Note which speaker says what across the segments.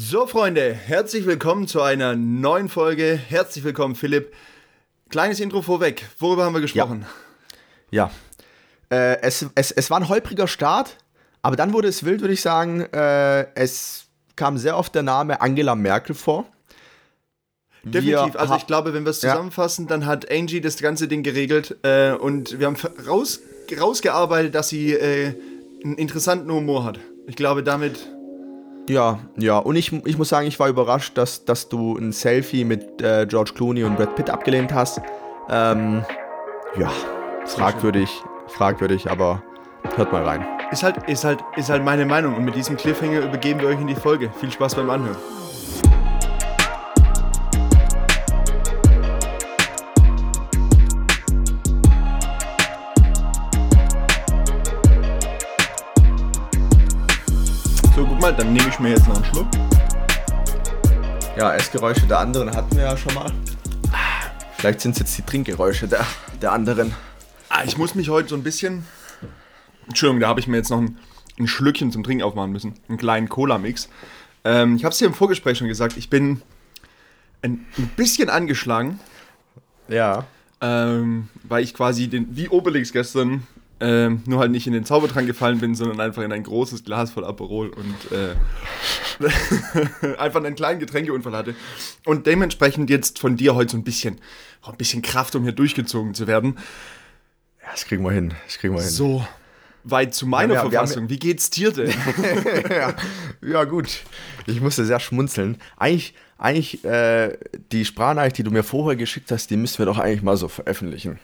Speaker 1: So, Freunde, herzlich willkommen zu einer neuen Folge. Herzlich willkommen, Philipp. Kleines Intro vorweg. Worüber haben wir gesprochen?
Speaker 2: Ja. Äh, es, es, es war ein holpriger Start, aber dann wurde es wild, würde ich sagen. Äh, es kam sehr oft der Name Angela Merkel vor.
Speaker 1: Definitiv.
Speaker 2: Wir
Speaker 1: also ich glaube, wenn wir es
Speaker 2: Ja.
Speaker 1: zusammenfassen, dann hat Angie das ganze Ding geregelt äh, und wir haben raus, rausgearbeitet, dass sie äh, einen interessanten Humor hat. Ich glaube, damit
Speaker 2: Ja, ja. Und ich, ich muss sagen, ich war überrascht, dass, dass du ein Selfie mit äh, George Clooney und Brad Pitt abgelehnt hast. Ähm, ja, fragwürdig, fragwürdig, aber hört mal rein.
Speaker 1: ist halt, ist, halt, ist halt meine Meinung. Und mit diesem Cliffhanger übergeben wir euch in die Folge. Viel Spaß beim Anhören. Mal, dann nehme ich mir jetzt noch einen Schluck.
Speaker 2: Ja, Essgeräusche der anderen hatten wir ja schon mal. Vielleicht sind es jetzt die Trinkgeräusche der, der anderen.
Speaker 1: Ah, ich muss mich heute so ein bisschen. Entschuldigung, da habe ich mir jetzt noch ein, ein Schlückchen zum Trinken aufmachen müssen. Einen kleinen Cola-Mix. Ähm, ich habe es dir im Vorgespräch schon gesagt, ich bin ein, ein bisschen angeschlagen,
Speaker 2: Ja.
Speaker 1: ähm, weil ich quasi den, wie Obelix gestern ähm, nur halt nicht in den Zaubertrank gefallen bin, sondern einfach in ein großes Glas voll Aperol und äh, einfach einen kleinen Getränkeunfall hatte. Und dementsprechend jetzt von dir heute so ein bisschen, auch ein bisschen Kraft, um hier durchgezogen zu werden.
Speaker 2: Ja, das kriegen wir hin. Das kriegen wir hin.
Speaker 1: So weit zu meiner
Speaker 2: Ja, wir- wir haben-
Speaker 1: Verfassung. Wie geht's dir denn?
Speaker 2: ja, ja, gut. Ich musste sehr schmunzeln. Eigentlich, eigentlich äh, die Sprachnachricht, die du mir vorher geschickt hast, die müssen wir doch eigentlich mal so veröffentlichen.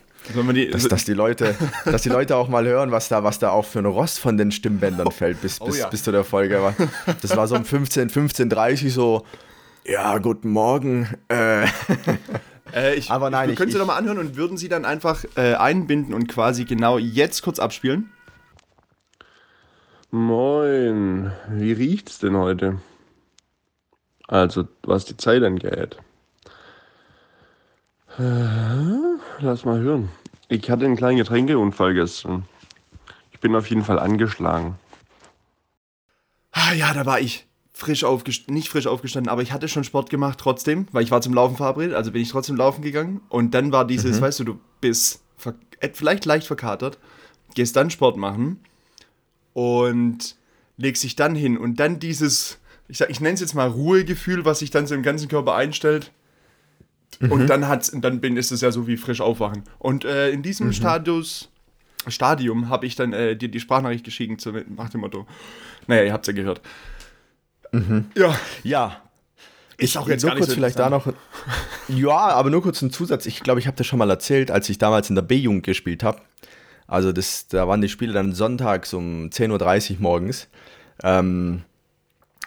Speaker 1: Die,
Speaker 2: Dass, dass, die Leute, dass die Leute auch mal hören, was da, was da auch für ein Rost von den Stimmbändern fällt, bis,
Speaker 1: Oh
Speaker 2: bis,
Speaker 1: ja.
Speaker 2: bis zu der Folge. Aber das war so um 15, 15.30 so, ja, guten Morgen. Äh,
Speaker 1: äh, ich,
Speaker 2: Aber nein,
Speaker 1: wir können sie
Speaker 2: ich-
Speaker 1: doch mal anhören und würden sie dann einfach äh, einbinden und quasi genau jetzt kurz abspielen.
Speaker 3: Moin, wie riecht's denn heute? Also, was die Zeit angeht. Äh, Lass mal hören. Ich hatte einen kleinen Getränkeunfall gestern. Ich bin auf jeden Fall angeschlagen.
Speaker 1: Ah ja, da war ich frisch aufgestanden, nicht frisch aufgestanden, aber ich hatte schon Sport gemacht trotzdem, weil ich war zum Laufen verabredet, also bin ich trotzdem laufen gegangen. Und dann war dieses, weißt du, du bist äh, vielleicht leicht verkatert, gehst dann Sport machen und legst dich dann hin und dann dieses, ich, sag, ich nenne es jetzt mal Ruhegefühl, was sich dann so im ganzen Körper einstellt. Und dann hat's, und dann bin, ist es ja so wie frisch aufwachen. Und äh, in diesem Status, Stadium habe ich dann äh, dir die Sprachnachricht geschickt mit- nach dem Motto. Naja, ihr habt's ja gehört. Ja,
Speaker 2: ja.
Speaker 1: ist auch
Speaker 2: Nur
Speaker 1: jetzt nicht
Speaker 2: kurz
Speaker 1: so
Speaker 2: vielleicht da noch. Ja, aber nur kurz ein Zusatz. Ich glaube, ich habe das schon mal erzählt, als ich damals in der B-Jugend gespielt habe. Also das, da waren die Spiele dann sonntags um 10.30 Uhr morgens. Ähm,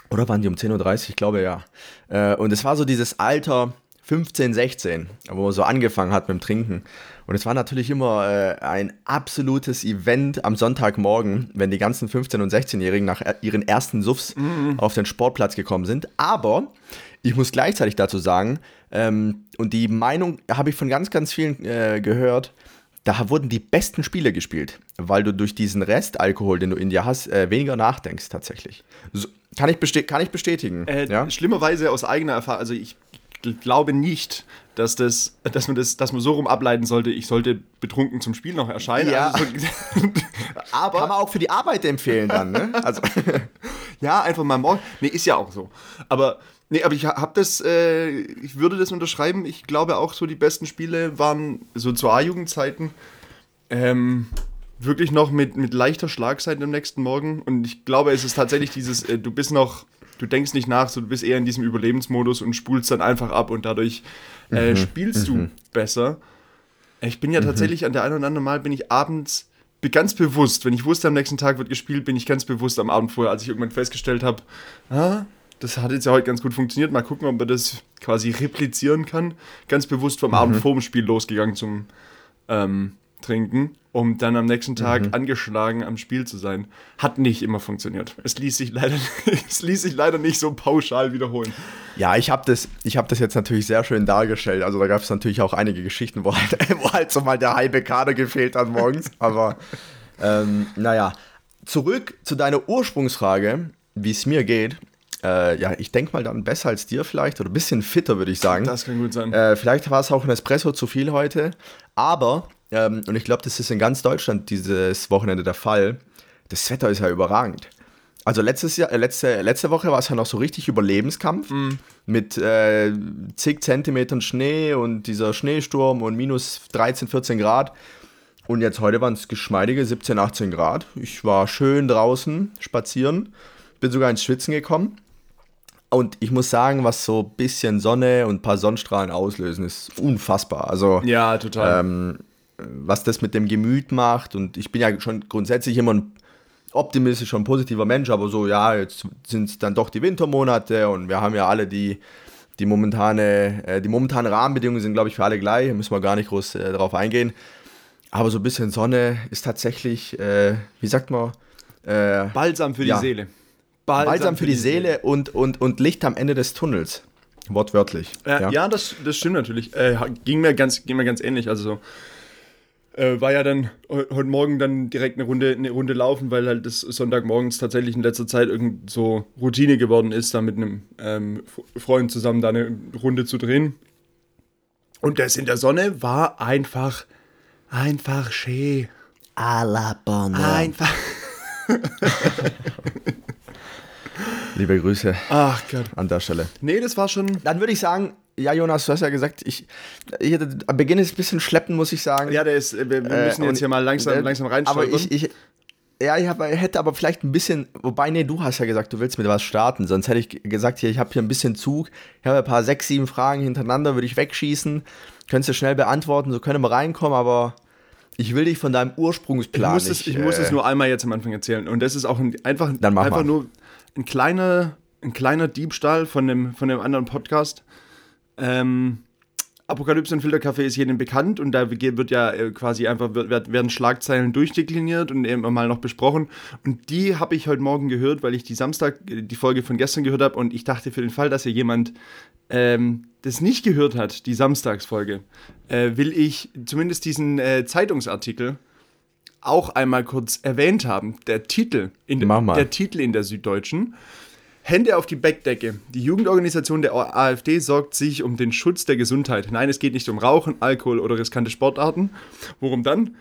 Speaker 2: oder waren die um 10.30 Uhr? Ich glaube ja. Äh, und es war so dieses Alter 15, 16, wo man so angefangen hat mit dem Trinken. Und es war natürlich immer äh, ein absolutes Event am Sonntagmorgen, wenn die ganzen 15- und 16-Jährigen nach ihren ersten Suffs auf den Sportplatz gekommen sind. Aber ich muss gleichzeitig dazu sagen, ähm, und die Meinung habe ich von ganz, ganz vielen äh, gehört, da wurden die besten Spiele gespielt, weil du durch diesen Restalkohol, den du in dir hast, äh, weniger nachdenkst tatsächlich. So, kann, ich beste kann ich bestätigen.
Speaker 1: Äh,
Speaker 2: ja?
Speaker 1: Schlimmerweise aus eigener Erfahrung, also ich gl- glaube nicht, dass, das, dass, man das, dass man so rum ableiten sollte, ich sollte betrunken zum Spiel noch erscheinen.
Speaker 2: Ja.
Speaker 1: Also so, aber
Speaker 2: Kann man auch für die Arbeit empfehlen dann, ne? Also,
Speaker 1: Ja, einfach mal morgen. Nee, ist ja auch so. Aber, nee, aber ich habe das, äh, ich würde das unterschreiben. Ich glaube auch so, die besten Spiele waren so zu A-Jugendzeiten ähm, wirklich noch mit, mit leichter Schlagseite am nächsten Morgen. Und ich glaube, es ist tatsächlich dieses, äh, du bist noch, du denkst nicht nach, so, du bist eher in diesem Überlebensmodus und spulst dann einfach ab und dadurch äh, spielst du besser. Ich bin ja tatsächlich an der einen oder anderen Mal bin ich abends be- ganz bewusst, wenn ich wusste, am nächsten Tag wird gespielt, bin ich ganz bewusst am Abend vorher, als ich irgendwann festgestellt habe, ah, das hat jetzt ja heute ganz gut funktioniert, mal gucken, ob man das quasi replizieren kann, ganz bewusst vom Abend vor dem Spiel losgegangen zum ähm, Trinken, um dann am nächsten Tag angeschlagen am Spiel zu sein. Hat nicht immer funktioniert. Es ließ sich leider, es ließ sich leider nicht so pauschal wiederholen.
Speaker 2: ja, ich habe das, ich hab das jetzt natürlich sehr schön dargestellt. Also da gab es natürlich auch einige Geschichten, wo halt, wo halt so mal der halbe Kader gefehlt hat morgens. Aber ähm, naja, zurück zu deiner Ursprungsfrage, wie es mir geht. Äh, ja, ich denke mal dann besser als dir vielleicht oder ein bisschen fitter, würde ich sagen.
Speaker 1: Das kann gut sein.
Speaker 2: Äh, vielleicht war es auch ein Espresso zu viel heute, aber, ähm, und ich glaube, das ist in ganz Deutschland dieses Wochenende der Fall, das Wetter ist ja überragend. Also letztes Jahr, äh, letzte, letzte Woche war es ja noch so richtig Überlebenskampf mit äh, zig Zentimetern Schnee und dieser Schneesturm und minus 13, 14 Grad. Und jetzt heute waren es geschmeidige 17, 18 Grad. Ich war schön draußen spazieren, bin sogar ins Schwitzen gekommen. Und ich muss sagen, was so ein bisschen Sonne und ein paar Sonnenstrahlen auslösen, ist unfassbar. Also,
Speaker 1: ja, total.
Speaker 2: ähm, was das mit dem Gemüt macht. Und ich bin ja schon grundsätzlich immer ein optimistischer und positiver Mensch, aber so, ja, jetzt sind es dann doch die Wintermonate und wir haben ja alle die, die momentane, äh, die momentanen Rahmenbedingungen sind, glaube ich, für alle gleich, müssen wir gar nicht groß äh, darauf eingehen. Aber so ein bisschen Sonne ist tatsächlich, äh, wie sagt man, äh,
Speaker 1: Balsam für
Speaker 2: ja.
Speaker 1: die Seele.
Speaker 2: Balsam für die Seele und, und, und Licht am Ende des Tunnels. Wortwörtlich.
Speaker 1: Ja, ja. das, das stimmt natürlich. Äh, ging, mir ganz, ging mir ganz ähnlich. Also so, äh, war ja dann heu- heute Morgen dann direkt eine Runde, eine Runde laufen, weil halt das Sonntagmorgens tatsächlich in letzter Zeit irgend so Routine geworden ist, da mit einem ähm, Freund zusammen da eine Runde zu drehen. Und das in der Sonne war einfach, einfach schön.
Speaker 2: A la bonne.
Speaker 1: Einfach.
Speaker 2: Liebe Grüße
Speaker 1: Ach Gott.
Speaker 2: an der Stelle.
Speaker 1: Nee, das war schon.
Speaker 2: Dann würde ich sagen, ja, Jonas, du hast ja gesagt, ich, ich hatte, am Beginn ist es ein bisschen schleppen, muss ich sagen.
Speaker 1: Ja, der ist. Wir,
Speaker 2: Äh,
Speaker 1: müssen
Speaker 2: und-
Speaker 1: jetzt hier mal langsam,
Speaker 2: äh,
Speaker 1: langsam
Speaker 2: Aber
Speaker 1: reinschauen.
Speaker 2: ich, ich, ja, ich hab, hätte aber vielleicht ein bisschen, wobei, nee, du hast ja gesagt, du willst mit was starten, sonst hätte ich gesagt, hier, ich habe hier ein bisschen Zug, ich habe ein paar sechs, sieben Fragen hintereinander, würde ich wegschießen, könntest du schnell beantworten, so können wir reinkommen, aber ich will dich von deinem
Speaker 1: Ich
Speaker 2: Ursprungsplan
Speaker 1: muss,
Speaker 2: nicht,
Speaker 1: es, ich muss
Speaker 2: äh,
Speaker 1: es nur einmal jetzt am Anfang erzählen. Und das ist auch ein, einfach,
Speaker 2: Dann mach
Speaker 1: einfach
Speaker 2: mal.
Speaker 1: nur ein kleiner, ein kleiner Diebstahl von dem, von dem anderen Podcast. Ähm, Apokalypse und Filterkaffee ist jedem bekannt und da wird ja äh, quasi einfach werden Schlagzeilen durchdekliniert und eben mal noch besprochen. Und die habe ich heute Morgen gehört, weil ich die Samstag, äh, die Folge von gestern gehört habe und ich dachte für den Fall, dass hier jemand ähm, das nicht gehört hat, die Samstagsfolge, äh, will ich zumindest diesen äh, Zeitungsartikel auch einmal kurz erwähnt haben. Der Titel in,
Speaker 2: mal.
Speaker 1: der Titel in der Süddeutschen. Hände auf die Backdecke. Die Jugendorganisation der AfD sorgt sich um den Schutz der Gesundheit. Nein, es geht nicht um Rauchen, Alkohol oder riskante Sportarten. Worum dann?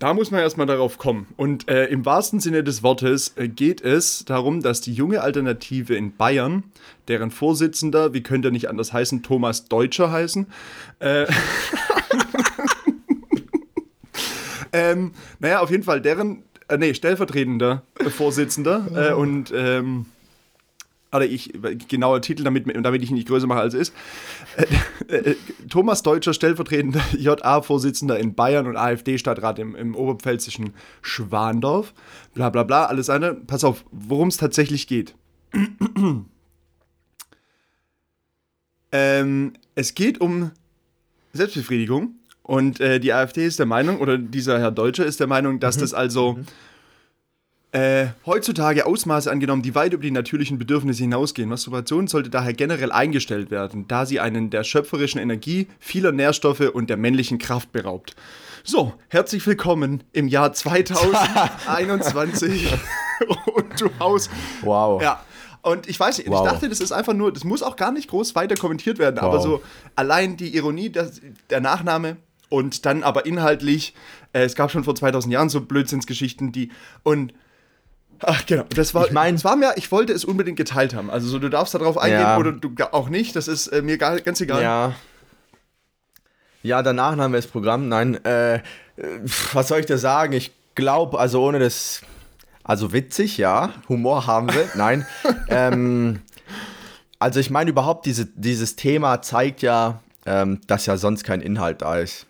Speaker 1: Da muss man erstmal darauf kommen. Und äh, im wahrsten Sinne des Wortes äh, geht es darum, dass die junge Alternative in Bayern, deren Vorsitzender, wie könnte er nicht anders heißen, Thomas Deutscher heißen, äh, ähm, naja, auf jeden Fall deren, äh, nee, stellvertretender Vorsitzender äh, und ähm, oder ich, genauer Titel, damit, damit ich ihn nicht größer mache, als es ist. Äh, äh, Thomas Deutscher, stellvertretender JA-Vorsitzender in Bayern und AfD-Stadtrat im, im oberpfälzischen Schwandorf. Bla bla bla, alles eine. Pass auf, worum es tatsächlich geht. ähm, es geht um Selbstbefriedigung. Und äh, die AfD ist der Meinung, oder dieser Herr Deutscher ist der Meinung, dass das also äh, heutzutage Ausmaße angenommen, die weit über die natürlichen Bedürfnisse hinausgehen. Masturbation sollte daher generell eingestellt werden, da sie einen der schöpferischen Energie, vieler Nährstoffe und der männlichen Kraft beraubt. So, herzlich willkommen im Jahr 2021 und du haust
Speaker 2: Wow.
Speaker 1: ja. Und ich weiß nicht,
Speaker 2: Wow.
Speaker 1: ich dachte, das ist einfach nur, das muss auch gar nicht groß weiter kommentiert werden, aber
Speaker 2: Wow.
Speaker 1: so allein die Ironie, das, der Nachname und dann aber inhaltlich, äh, es gab schon vor 2000 Jahren so Blödsinnsgeschichten, die und Ach genau, das war,
Speaker 2: Ich mein-
Speaker 1: es war mir, ich wollte es unbedingt geteilt haben. Also so, du darfst darauf eingehen
Speaker 2: Ja.
Speaker 1: oder du auch nicht, das ist äh, mir gar, ganz egal.
Speaker 2: Ja. Ja, der Nachname ist Programm. Nein, äh, was soll ich da sagen? Ich glaube, also ohne das. Also witzig, ja. Humor haben wir. Nein. ähm, also ich meine überhaupt, diese, dieses Thema zeigt ja, ähm, dass ja sonst kein Inhalt da ist.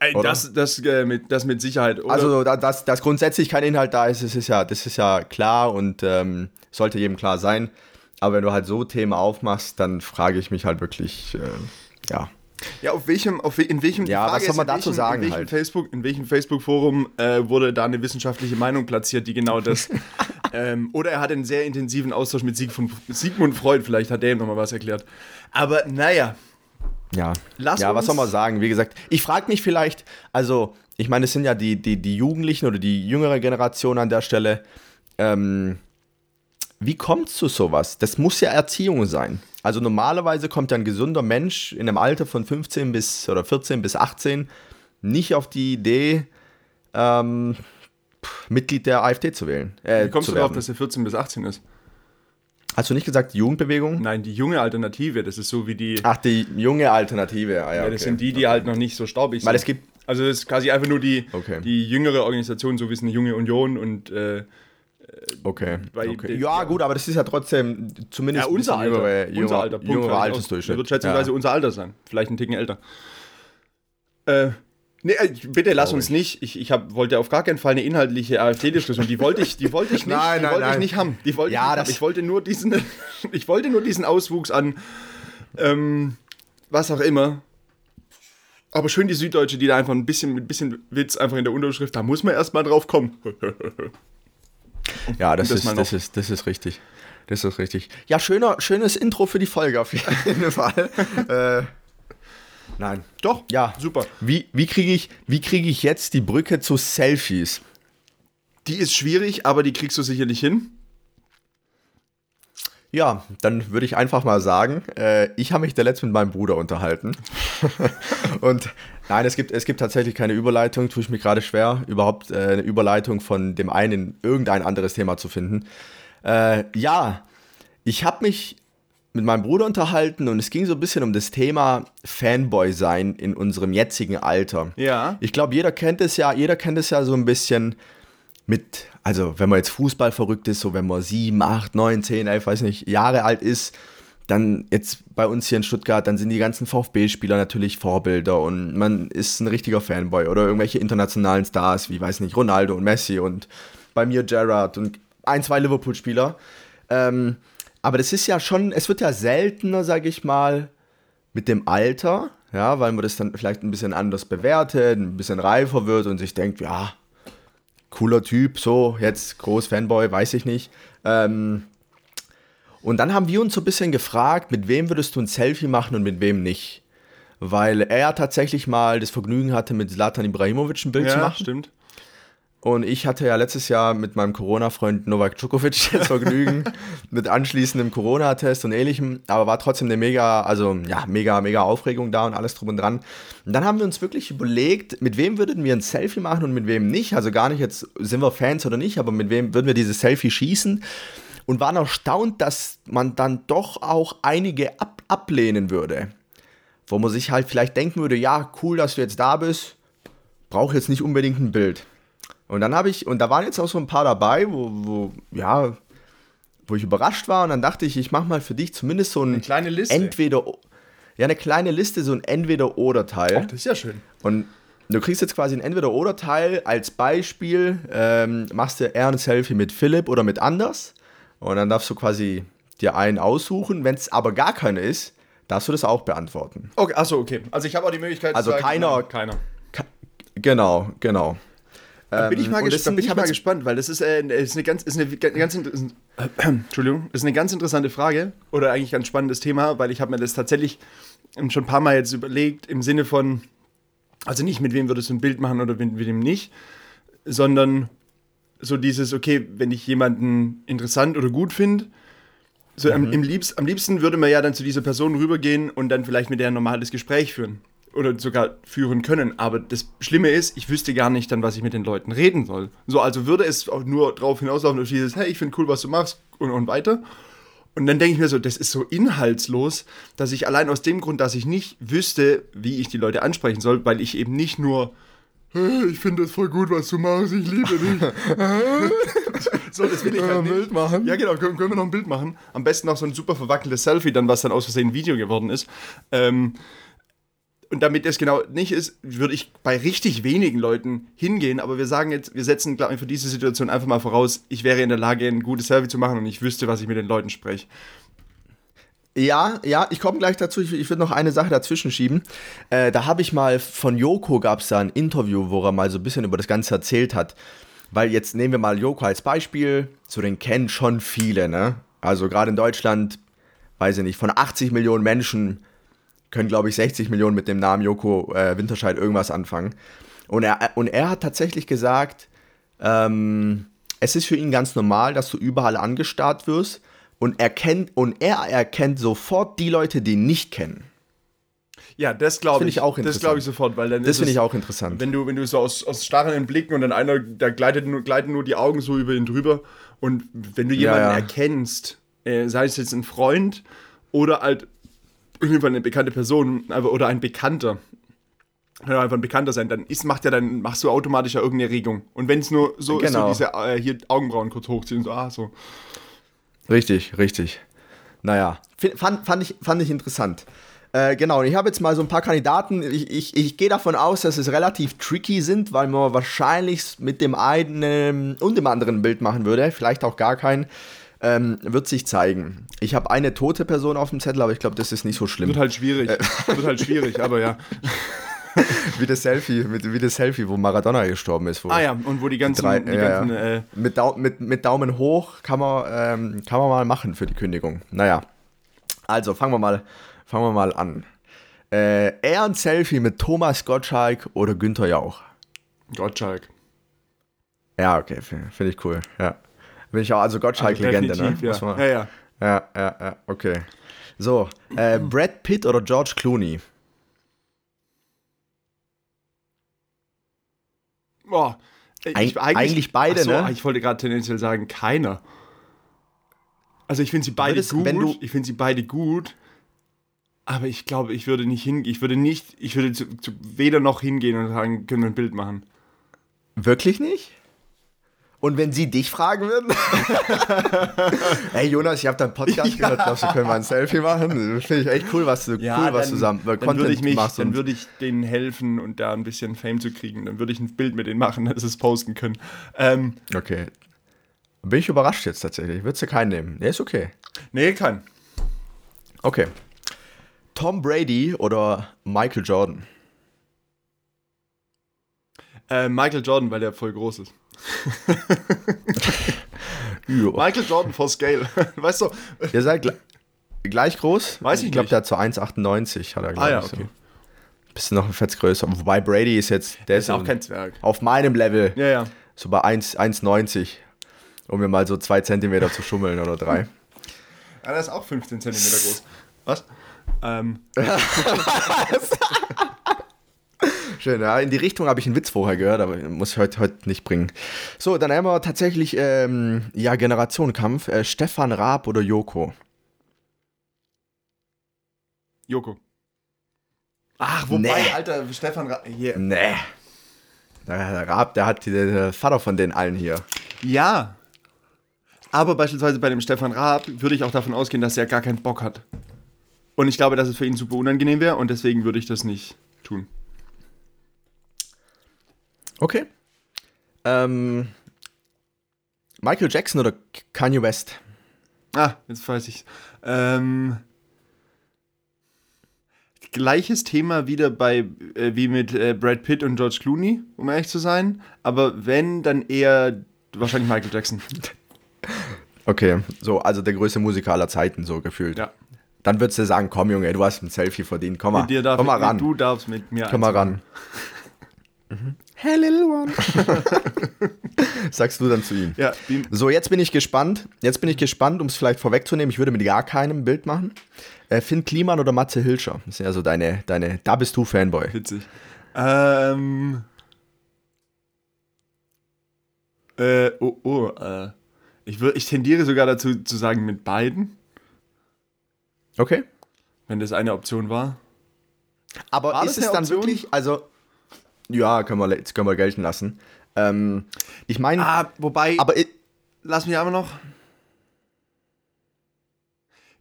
Speaker 1: Ey,
Speaker 2: Oder?
Speaker 1: das, das, äh, mit, das mit Sicherheit. Oder?
Speaker 2: Also, da- dass, dass grundsätzlich kein Inhalt da ist, das ist ja, das ist ja klar und ähm, sollte jedem klar sein. Aber wenn du halt so Themen aufmachst, dann frage ich mich halt wirklich, äh, ja.
Speaker 1: Ja, auf welchem, auf in welchem,
Speaker 2: Ja, was soll man dazu
Speaker 1: welchem,
Speaker 2: sagen
Speaker 1: in welchem
Speaker 2: halt?
Speaker 1: Facebook, in welchem Facebook-Forum äh, wurde da eine wissenschaftliche Meinung platziert, die genau das. ähm, oder er hat einen sehr intensiven Austausch mit Siegmund, Sigmund Freud, vielleicht hat der ihm nochmal was erklärt. Aber naja,
Speaker 2: Ja,
Speaker 1: Lass
Speaker 2: ja was soll man sagen? Wie gesagt, ich frage mich vielleicht, also ich meine, es sind ja die, die, die Jugendlichen oder die jüngere Generation an der Stelle. Ähm, wie kommt es zu sowas? Das muss ja Erziehung sein. Also normalerweise kommt ja ein gesunder Mensch in einem Alter von 15 bis oder 14 bis 18 nicht auf die Idee, ähm, Mitglied der AfD zu wählen.
Speaker 1: Äh, Wie kommst du darauf, dass er 14 bis 18 ist?
Speaker 2: Hast du nicht gesagt Jugendbewegung?
Speaker 1: Nein, die junge Alternative, das ist so wie die.
Speaker 2: Ach, die junge Alternative,
Speaker 1: ah, ja. ja das okay. sind die, die okay. halt noch nicht so staubig
Speaker 2: sind. Weil es gibt.
Speaker 1: Also das ist quasi einfach nur die, okay. die jüngere Organisation, so wie es eine junge Union und äh,
Speaker 2: Okay. okay. ja, gut, aber das ist ja trotzdem zumindest
Speaker 1: ja, unser Alter. Jüngere,
Speaker 2: jüngere, unser Alter.
Speaker 1: Jüngere Altersdurchschnitt. Wird schätzungsweise ja. unser Alter sein. Vielleicht ein Ticken älter. Äh, Nee, äh, bitte lass uns nicht. Ich, ich hab, wollte auf gar keinen Fall eine inhaltliche AfD-Diskussion. Die wollte ich, die wollte ich nicht.
Speaker 2: nein, nein,
Speaker 1: die wollte
Speaker 2: nein.
Speaker 1: ich nicht haben. Die wollte ja, ich, nicht haben. ich wollte nur diesen, ich wollte nur diesen Auswuchs an, ähm, was auch immer. Aber schön die Süddeutsche, die da einfach ein bisschen mit ein bisschen Witz einfach in der Unterschrift, da muss man erstmal drauf kommen.
Speaker 2: ja, das, das, ist, das, ist, das ist richtig. Das ist richtig. Ja, schöner, schönes Intro für die Folge auf jeden Fall. äh, Nein.
Speaker 1: Doch?
Speaker 2: Ja.
Speaker 1: Super.
Speaker 2: Wie, wie kriege ich, krieg ich jetzt die Brücke zu Selfies?
Speaker 1: Die ist schwierig, aber die kriegst du sicherlich hin.
Speaker 2: Ja, dann würde ich einfach mal sagen, äh, ich habe mich der letzte mit meinem Bruder unterhalten. und nein, es gibt, es gibt tatsächlich keine Überleitung, tue ich mir gerade schwer, überhaupt äh, eine Überleitung von dem einen in irgendein anderes Thema zu finden. Äh, ja, ich habe mich mit meinem Bruder unterhalten und es ging so ein bisschen um das Thema Fanboy sein in unserem jetzigen Alter.
Speaker 1: Ja.
Speaker 2: Ich glaube, jeder kennt es ja, jeder kennt es ja so ein bisschen mit, also wenn man jetzt Fußball verrückt ist, so wenn man sieben, acht, neun, zehn, elf, weiß nicht, Jahre alt ist, dann jetzt bei uns hier in Stuttgart, dann sind die ganzen VfB-Spieler natürlich Vorbilder und man ist ein richtiger Fanboy oder irgendwelche internationalen Stars wie, weiß nicht, Ronaldo und Messi und bei mir Gerrard und ein, zwei Liverpool-Spieler. Ähm, aber das ist ja schon, es wird ja seltener, sage ich mal, mit dem Alter, ja, weil man das dann vielleicht ein bisschen anders bewertet, ein bisschen reifer wird und sich denkt, ja, cooler Typ, so, jetzt groß Fanboy, weiß ich nicht. Ähm, und dann haben wir uns so ein bisschen gefragt, mit wem würdest du ein Selfie machen und mit wem nicht? Weil er tatsächlich mal das Vergnügen hatte, mit Zlatan Ibrahimovic ein Bild
Speaker 1: ja,
Speaker 2: zu machen.
Speaker 1: stimmt.
Speaker 2: Und ich hatte ja letztes Jahr mit meinem Corona-Freund Novak Djokovic das Vergnügen mit anschließendem Corona-Test und ähnlichem, aber war trotzdem eine mega, also ja, mega, mega Aufregung da und alles drum und dran. Und dann haben wir uns wirklich überlegt, mit wem würden wir ein Selfie machen und mit wem nicht. Also gar nicht jetzt, sind wir Fans oder nicht, aber mit wem würden wir dieses Selfie schießen und waren erstaunt, dass man dann doch auch einige ab ablehnen würde. Wo man sich halt vielleicht denken würde, ja, cool, dass du jetzt da bist, brauche jetzt nicht unbedingt ein Bild. Und dann habe ich, und da waren jetzt auch so ein paar dabei, wo, wo, ja, wo ich überrascht war. Und dann dachte ich, ich mache mal für dich zumindest so ein
Speaker 1: eine kleine Liste.
Speaker 2: Entweder, ja, eine kleine Liste, so ein Entweder-Oder-Teil.
Speaker 1: Ach, das ist ja schön.
Speaker 2: Und du kriegst jetzt quasi ein Entweder-Oder-Teil als Beispiel. Ähm, machst du eher ein Selfie mit Philipp oder mit Anders. Und dann darfst du quasi dir einen aussuchen. Wenn es aber gar keiner ist, darfst du das auch beantworten.
Speaker 1: Okay, achso, okay. Also ich habe auch die Möglichkeit
Speaker 2: also zu sagen, keiner,
Speaker 1: nein, keiner.
Speaker 2: Genau, genau.
Speaker 1: Da bin ich mal, gesp bin ich mal gespannt, weil das ist, äh, ist eine ganz, ist eine, ganz äh, Entschuldigung, ist eine ganz interessante Frage oder eigentlich ein spannendes Thema, weil ich habe mir das tatsächlich schon ein paar Mal jetzt überlegt im Sinne von, also nicht mit wem würdest du ein Bild machen oder mit wem nicht, sondern so dieses, okay, wenn ich jemanden interessant oder gut finde, so mhm. am, liebst, am liebsten würde man ja dann zu dieser Person rübergehen und dann vielleicht mit der ein normales Gespräch führen oder sogar führen können. Aber das Schlimme ist, ich wüsste gar nicht dann, was ich mit den Leuten reden soll. So, also würde es auch nur darauf hinauslaufen, dass dieses, hey, ich finde cool, was du machst und, und weiter. Und dann denke ich mir so, das ist so inhaltslos, dass ich allein aus dem Grund, dass ich nicht wüsste, wie ich die Leute ansprechen soll, weil ich eben nicht nur ich finde das voll gut, was du machst, ich liebe dich. so, das will ich halt
Speaker 2: nicht. Ein Bild machen?
Speaker 1: Ja, genau, können, können, wir noch ein Bild machen. Am besten noch so ein super verwackeltes Selfie, dann was dann aus Versehen ein Video geworden ist. Ähm, und damit das genau nicht ist, würde ich bei richtig wenigen Leuten hingehen. Aber wir sagen jetzt, wir setzen, glaube ich, für diese Situation einfach mal voraus, ich wäre in der Lage, ein gutes Survey zu machen und ich wüsste, was ich mit den Leuten spreche.
Speaker 2: Ja, ja, ich komme gleich dazu. Ich, ich würde noch eine Sache dazwischen schieben. Äh, da habe ich mal von Joko gab es da ein Interview, wo er mal so ein bisschen über das Ganze erzählt hat. Weil jetzt nehmen wir mal Joko als Beispiel. So den kennen schon viele, ne? Also gerade in Deutschland, weiß ich nicht, von 80 Millionen Menschen können, glaube ich, 60 Millionen mit dem Namen Joko äh, Winterscheid irgendwas anfangen. Und er, und er hat tatsächlich gesagt, ähm, es ist für ihn ganz normal, dass du überall angestarrt wirst und er kennt, und er erkennt sofort die Leute, die ihn nicht kennen.
Speaker 1: Ja, das glaube ich.
Speaker 2: ich auch
Speaker 1: Das
Speaker 2: interessant.
Speaker 1: glaube ich sofort, weil dann
Speaker 2: Das finde ich auch interessant.
Speaker 1: Wenn du, wenn du so aus, aus starrenden Blicken und dann einer, da gleitet nur, gleiten nur die Augen so über ihn drüber. Und wenn du jemanden
Speaker 2: ja.
Speaker 1: erkennst, äh, sei es jetzt ein Freund oder halt irgendwann eine bekannte Person oder ein Bekannter, kann einfach ein Bekannter sein, dann ist, macht ja dann, machst du automatisch ja irgendeine Regung. Und wenn es nur so
Speaker 2: Genau.
Speaker 1: ist, so diese äh, hier Augenbrauen kurz hochziehen, so, ah, so.
Speaker 2: Richtig, richtig. Naja, fand, fand, ich, fand ich interessant. Äh, genau, und ich habe jetzt mal so ein paar Kandidaten. Ich, ich, ich gehe davon aus, dass es relativ tricky sind, weil man wahrscheinlich mit dem einen und dem anderen ein Bild machen würde. Vielleicht auch gar kein. Ähm, wird sich zeigen. Ich habe eine tote Person auf dem Zettel, aber ich glaube, das ist nicht so schlimm.
Speaker 1: Wird halt schwierig. Wird halt schwierig, aber ja.
Speaker 2: Wie das Selfie, mit, wie das Selfie, wo Maradona gestorben ist.
Speaker 1: Ah ja, und wo die ganzen,
Speaker 2: Drei-
Speaker 1: die
Speaker 2: ja,
Speaker 1: ganzen
Speaker 2: ja.
Speaker 1: Äh,
Speaker 2: mit, Dau mit, mit Daumen hoch kann man, ähm, kann man mal machen für die Kündigung. Naja. Also fangen wir mal, fangen wir mal an. Äh, eher ein Selfie mit Thomas Gottschalk oder Günther Jauch?
Speaker 1: Gottschalk.
Speaker 2: Ja, okay, finde find ich cool. Ja. Bin ich auch, also Gottschalk-Legende, ne?
Speaker 1: Definitiv,
Speaker 2: Muss
Speaker 1: ja.
Speaker 2: man-
Speaker 1: ja, ja.
Speaker 2: ja, ja, ja, okay. So, äh, Brad Pitt oder George Clooney?
Speaker 1: Boah. Ich,
Speaker 2: Eig- eigentlich beide,
Speaker 1: Ach so,
Speaker 2: ne?
Speaker 1: Ich wollte gerade tendenziell sagen, keiner. Also ich finde sie beide
Speaker 2: Würdest-
Speaker 1: gut. ich finde sie beide gut. Aber ich glaube, ich würde nicht hingehen. Ich würde nicht, ich würde zu, zu weder noch hingehen und sagen, können wir ein Bild machen.
Speaker 2: Wirklich nicht? Und wenn sie dich fragen würden? hey Jonas, ich habe deinen Podcast gehört, glaubst du, können wir ein Selfie machen? Finde ich echt cool, was du, cool, was zusammen
Speaker 1: dann würde ich mich,
Speaker 2: machst.
Speaker 1: dann würde ich denen helfen und da ein bisschen Fame zu kriegen. Dann würde ich ein Bild mit denen machen, dass sie es posten können. Ähm,
Speaker 2: okay. Bin ich überrascht jetzt tatsächlich. Würdest du keinen nehmen? Nee, ist okay.
Speaker 1: nee, kann.
Speaker 2: Okay. Tom Brady oder Michael Jordan?
Speaker 1: Äh, Michael Jordan, weil der voll groß ist. Michael Jordan for Scale. weißt du?
Speaker 2: Ihr seid gle gleich groß?
Speaker 1: Weiß ich
Speaker 2: Ich glaube, der hat so 1,98 hat er, glaube
Speaker 1: Ah ja, okay.
Speaker 2: So. Bisschen noch ein Fetz größer. Wobei Brady ist jetzt, der ist,
Speaker 1: Ist auch
Speaker 2: in-
Speaker 1: kein Zwerg.
Speaker 2: auf meinem Level.
Speaker 1: Ja, ja.
Speaker 2: So bei 1 1,90. Um mir mal so zwei Zentimeter zu schummeln oder drei.
Speaker 1: Ja, Ah, der ist auch 15 cm groß. Was? Ähm,
Speaker 2: Schön, ja. In die Richtung habe ich einen Witz vorher gehört, aber muss ich heute, heute nicht bringen. So, dann haben wir tatsächlich, ähm, ja, Generationenkampf. Äh, Stefan Raab oder Joko?
Speaker 1: Joko. Ach, wobei,
Speaker 2: Nee.
Speaker 1: Alter, Stefan Ra hier.
Speaker 2: Nee. Der, Raab, der hat die, der Vater von den allen hier.
Speaker 1: Ja. Aber beispielsweise bei dem Stefan Raab würde ich auch davon ausgehen, dass er gar keinen Bock hat. Und ich glaube, dass es für ihn super unangenehm wäre und deswegen würde ich das nicht tun.
Speaker 2: Okay. Ähm, Michael Jackson oder Kanye West?
Speaker 1: Ah, jetzt weiß ich. Ähm, gleiches Thema wieder bei äh, wie mit äh, Brad Pitt und George Clooney, um ehrlich zu sein. Aber wenn, dann eher wahrscheinlich Michael Jackson.
Speaker 2: Okay, so, also der größte Musiker aller Zeiten, so gefühlt.
Speaker 1: Ja.
Speaker 2: Dann würdest du sagen, komm Junge, du hast ein Selfie verdient, komm mal,
Speaker 1: Mit dir darf
Speaker 2: komm mal ran,
Speaker 1: Du darfst mit mir.
Speaker 2: komm mal ran. Hey little one. Sagst du dann zu ihm.
Speaker 1: Ja, beam.
Speaker 2: So, jetzt bin ich gespannt. Jetzt bin ich gespannt, um es vielleicht vorwegzunehmen. Ich würde mit gar keinem Bild machen. Äh, Finn Kliman oder Matze Hilscher? Das sind ja so deine, deine, da bist du Fanboy.
Speaker 1: Witzig. Ähm. Äh, oh, oh, äh. Ich, würd, ich tendiere sogar dazu zu sagen mit beiden,
Speaker 2: Okay.
Speaker 1: wenn das eine Option war.
Speaker 2: Aber
Speaker 1: War
Speaker 2: ist es dann
Speaker 1: Option?
Speaker 2: wirklich, also, ja, können wir, können wir gelten lassen. Ähm, ich meine,
Speaker 1: Ah, wobei,
Speaker 2: aber
Speaker 1: lass mich aber noch.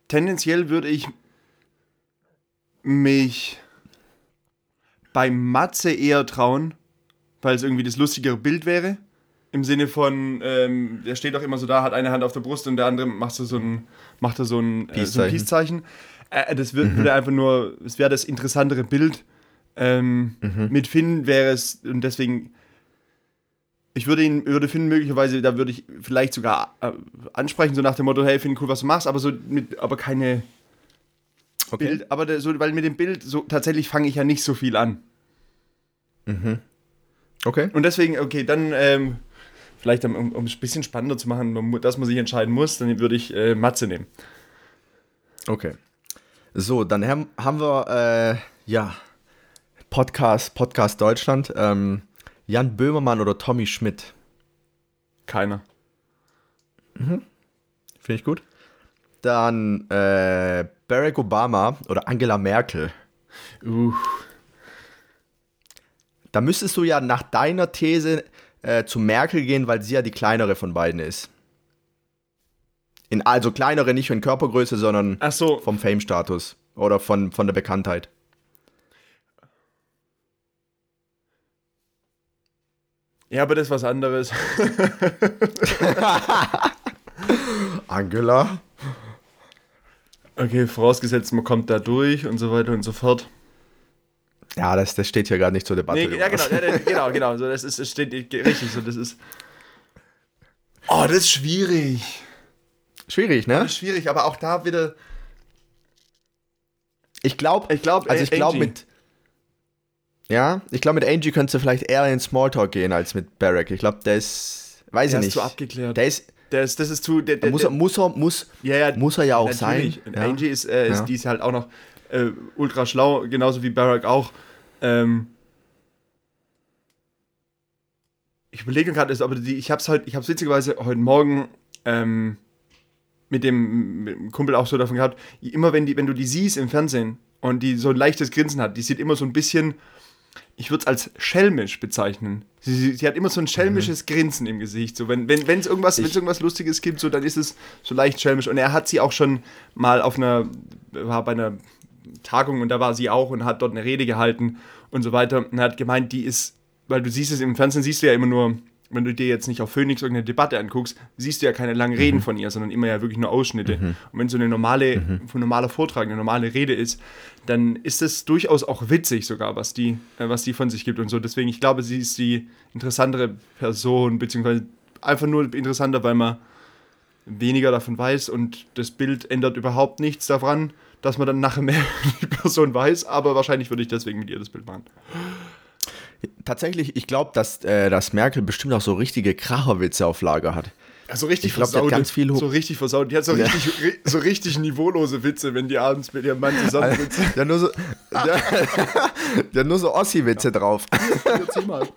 Speaker 1: Tendenziell würde ich mich bei Matze eher trauen, weil es irgendwie das lustigere Bild wäre. Im Sinne von, ähm, der steht doch immer so da, hat eine Hand auf der Brust und der andere macht so, so ein, macht da so ein äh, so ein
Speaker 2: Peace-Zeichen.
Speaker 1: Peace-Zeichen. Äh, das wird, würde einfach nur, es wäre das interessantere Bild. Ähm, Mit Finn wäre es, und deswegen, ich würde ihn, würde Finn möglicherweise, da würde ich vielleicht sogar äh, ansprechen, so nach dem Motto, hey Finn, cool, was du machst, aber so mit, aber keine
Speaker 2: okay.
Speaker 1: Bild, aber der, so, weil mit dem Bild, so tatsächlich fange ich ja nicht so viel an.
Speaker 2: okay.
Speaker 1: Und deswegen, okay, dann ähm, vielleicht um, um es ein bisschen spannender zu machen, dass man sich entscheiden muss, dann würde ich äh, Matze nehmen.
Speaker 2: Okay. So, dann haben, haben wir, äh, ja, Podcast, Podcast Deutschland. Ähm, Jan Böhmermann oder Tommy Schmidt?
Speaker 1: Keiner.
Speaker 2: Mhm. Finde ich gut. Dann äh, Barack Obama oder Angela Merkel.
Speaker 1: Uh.
Speaker 2: Da müsstest du ja nach deiner These äh, zu Merkel gehen, weil sie ja die kleinere von beiden ist. In, also kleinere nicht in Körpergröße, sondern
Speaker 1: so.
Speaker 2: vom Fame-Status oder von, von der Bekanntheit.
Speaker 1: Ja, aber das ist was anderes.
Speaker 2: Angela?
Speaker 1: Okay, vorausgesetzt, man kommt da durch und so weiter und so fort.
Speaker 2: Ja, das, das steht hier gar nicht zur Debatte.
Speaker 1: Nee, ja, genau, ja, genau, genau. So, das, ist, das steht richtig so. Das ist. Oh, das ist schwierig.
Speaker 2: Schwierig, ne?
Speaker 1: Das ist schwierig, aber auch da wieder.
Speaker 2: Ich glaube,
Speaker 1: Ich glaube,
Speaker 2: also ich glaube mit. Ja, ich glaube mit Angie könntest du vielleicht eher in Smalltalk gehen als mit Barrack. Ich glaube, der ist, weiß
Speaker 1: der
Speaker 2: ich
Speaker 1: ist
Speaker 2: nicht.
Speaker 1: zu abgeklärt.
Speaker 2: Der ist,
Speaker 1: Der ist, das ist zu. Der, der,
Speaker 2: muss, er,
Speaker 1: der,
Speaker 2: muss er, muss,
Speaker 1: ja, ja,
Speaker 2: muss er ja auch
Speaker 1: natürlich.
Speaker 2: sein. Ja.
Speaker 1: Angie ist, äh, ist,
Speaker 2: Ja.
Speaker 1: die ist halt auch noch äh, ultra schlau, genauso wie Barack auch. Ähm, ich überlege gerade, ist, aber die, ich habe es heute, ich habe witzigerweise heute Morgen ähm, mit, dem, mit dem Kumpel auch so davon gehabt. Immer wenn die, wenn du die siehst im Fernsehen und die so ein leichtes Grinsen hat, die sieht immer so ein bisschen, ich würde es als schelmisch bezeichnen. Sie, sie, sie hat immer so ein schelmisches Grinsen im Gesicht. So, wenn es wenn, es irgendwas, wenn's irgendwas Lustiges gibt, so, dann ist es so leicht schelmisch. Und er hat sie auch schon mal auf einer, war bei einer Tagung und da war sie auch und hat dort eine Rede gehalten und so weiter. Und er hat gemeint, die ist, weil du siehst es im Fernsehen, siehst du ja immer nur, wenn du dir jetzt nicht auf Phoenix irgendeine Debatte anguckst, siehst du ja keine langen Reden von ihr, sondern immer ja wirklich nur Ausschnitte. Und wenn so eine normale, ein normaler Vortrag, eine normale Rede ist, dann ist es durchaus auch witzig sogar, was die, äh, was die von sich gibt und so. Deswegen, ich glaube, sie ist die interessantere Person, beziehungsweise einfach nur interessanter, weil man weniger davon weiß und das Bild ändert überhaupt nichts daran, dass man dann nachher mehr über die Person weiß, aber wahrscheinlich würde ich deswegen mit ihr das Bild machen.
Speaker 2: Tatsächlich, ich glaube, dass, äh, dass Merkel bestimmt auch so richtige Kracherwitze auf Lager hat.
Speaker 1: Also richtig
Speaker 2: Ich glaub, hat ganz viel
Speaker 1: so richtig versaut. Die hat so richtig, ri- so richtig niveaulose Witze, wenn die abends mit ihrem Mann zusammen sitzen.
Speaker 2: Der nur so, der, der nur so Ossi-Witze drauf.
Speaker 1: Erzähl mal.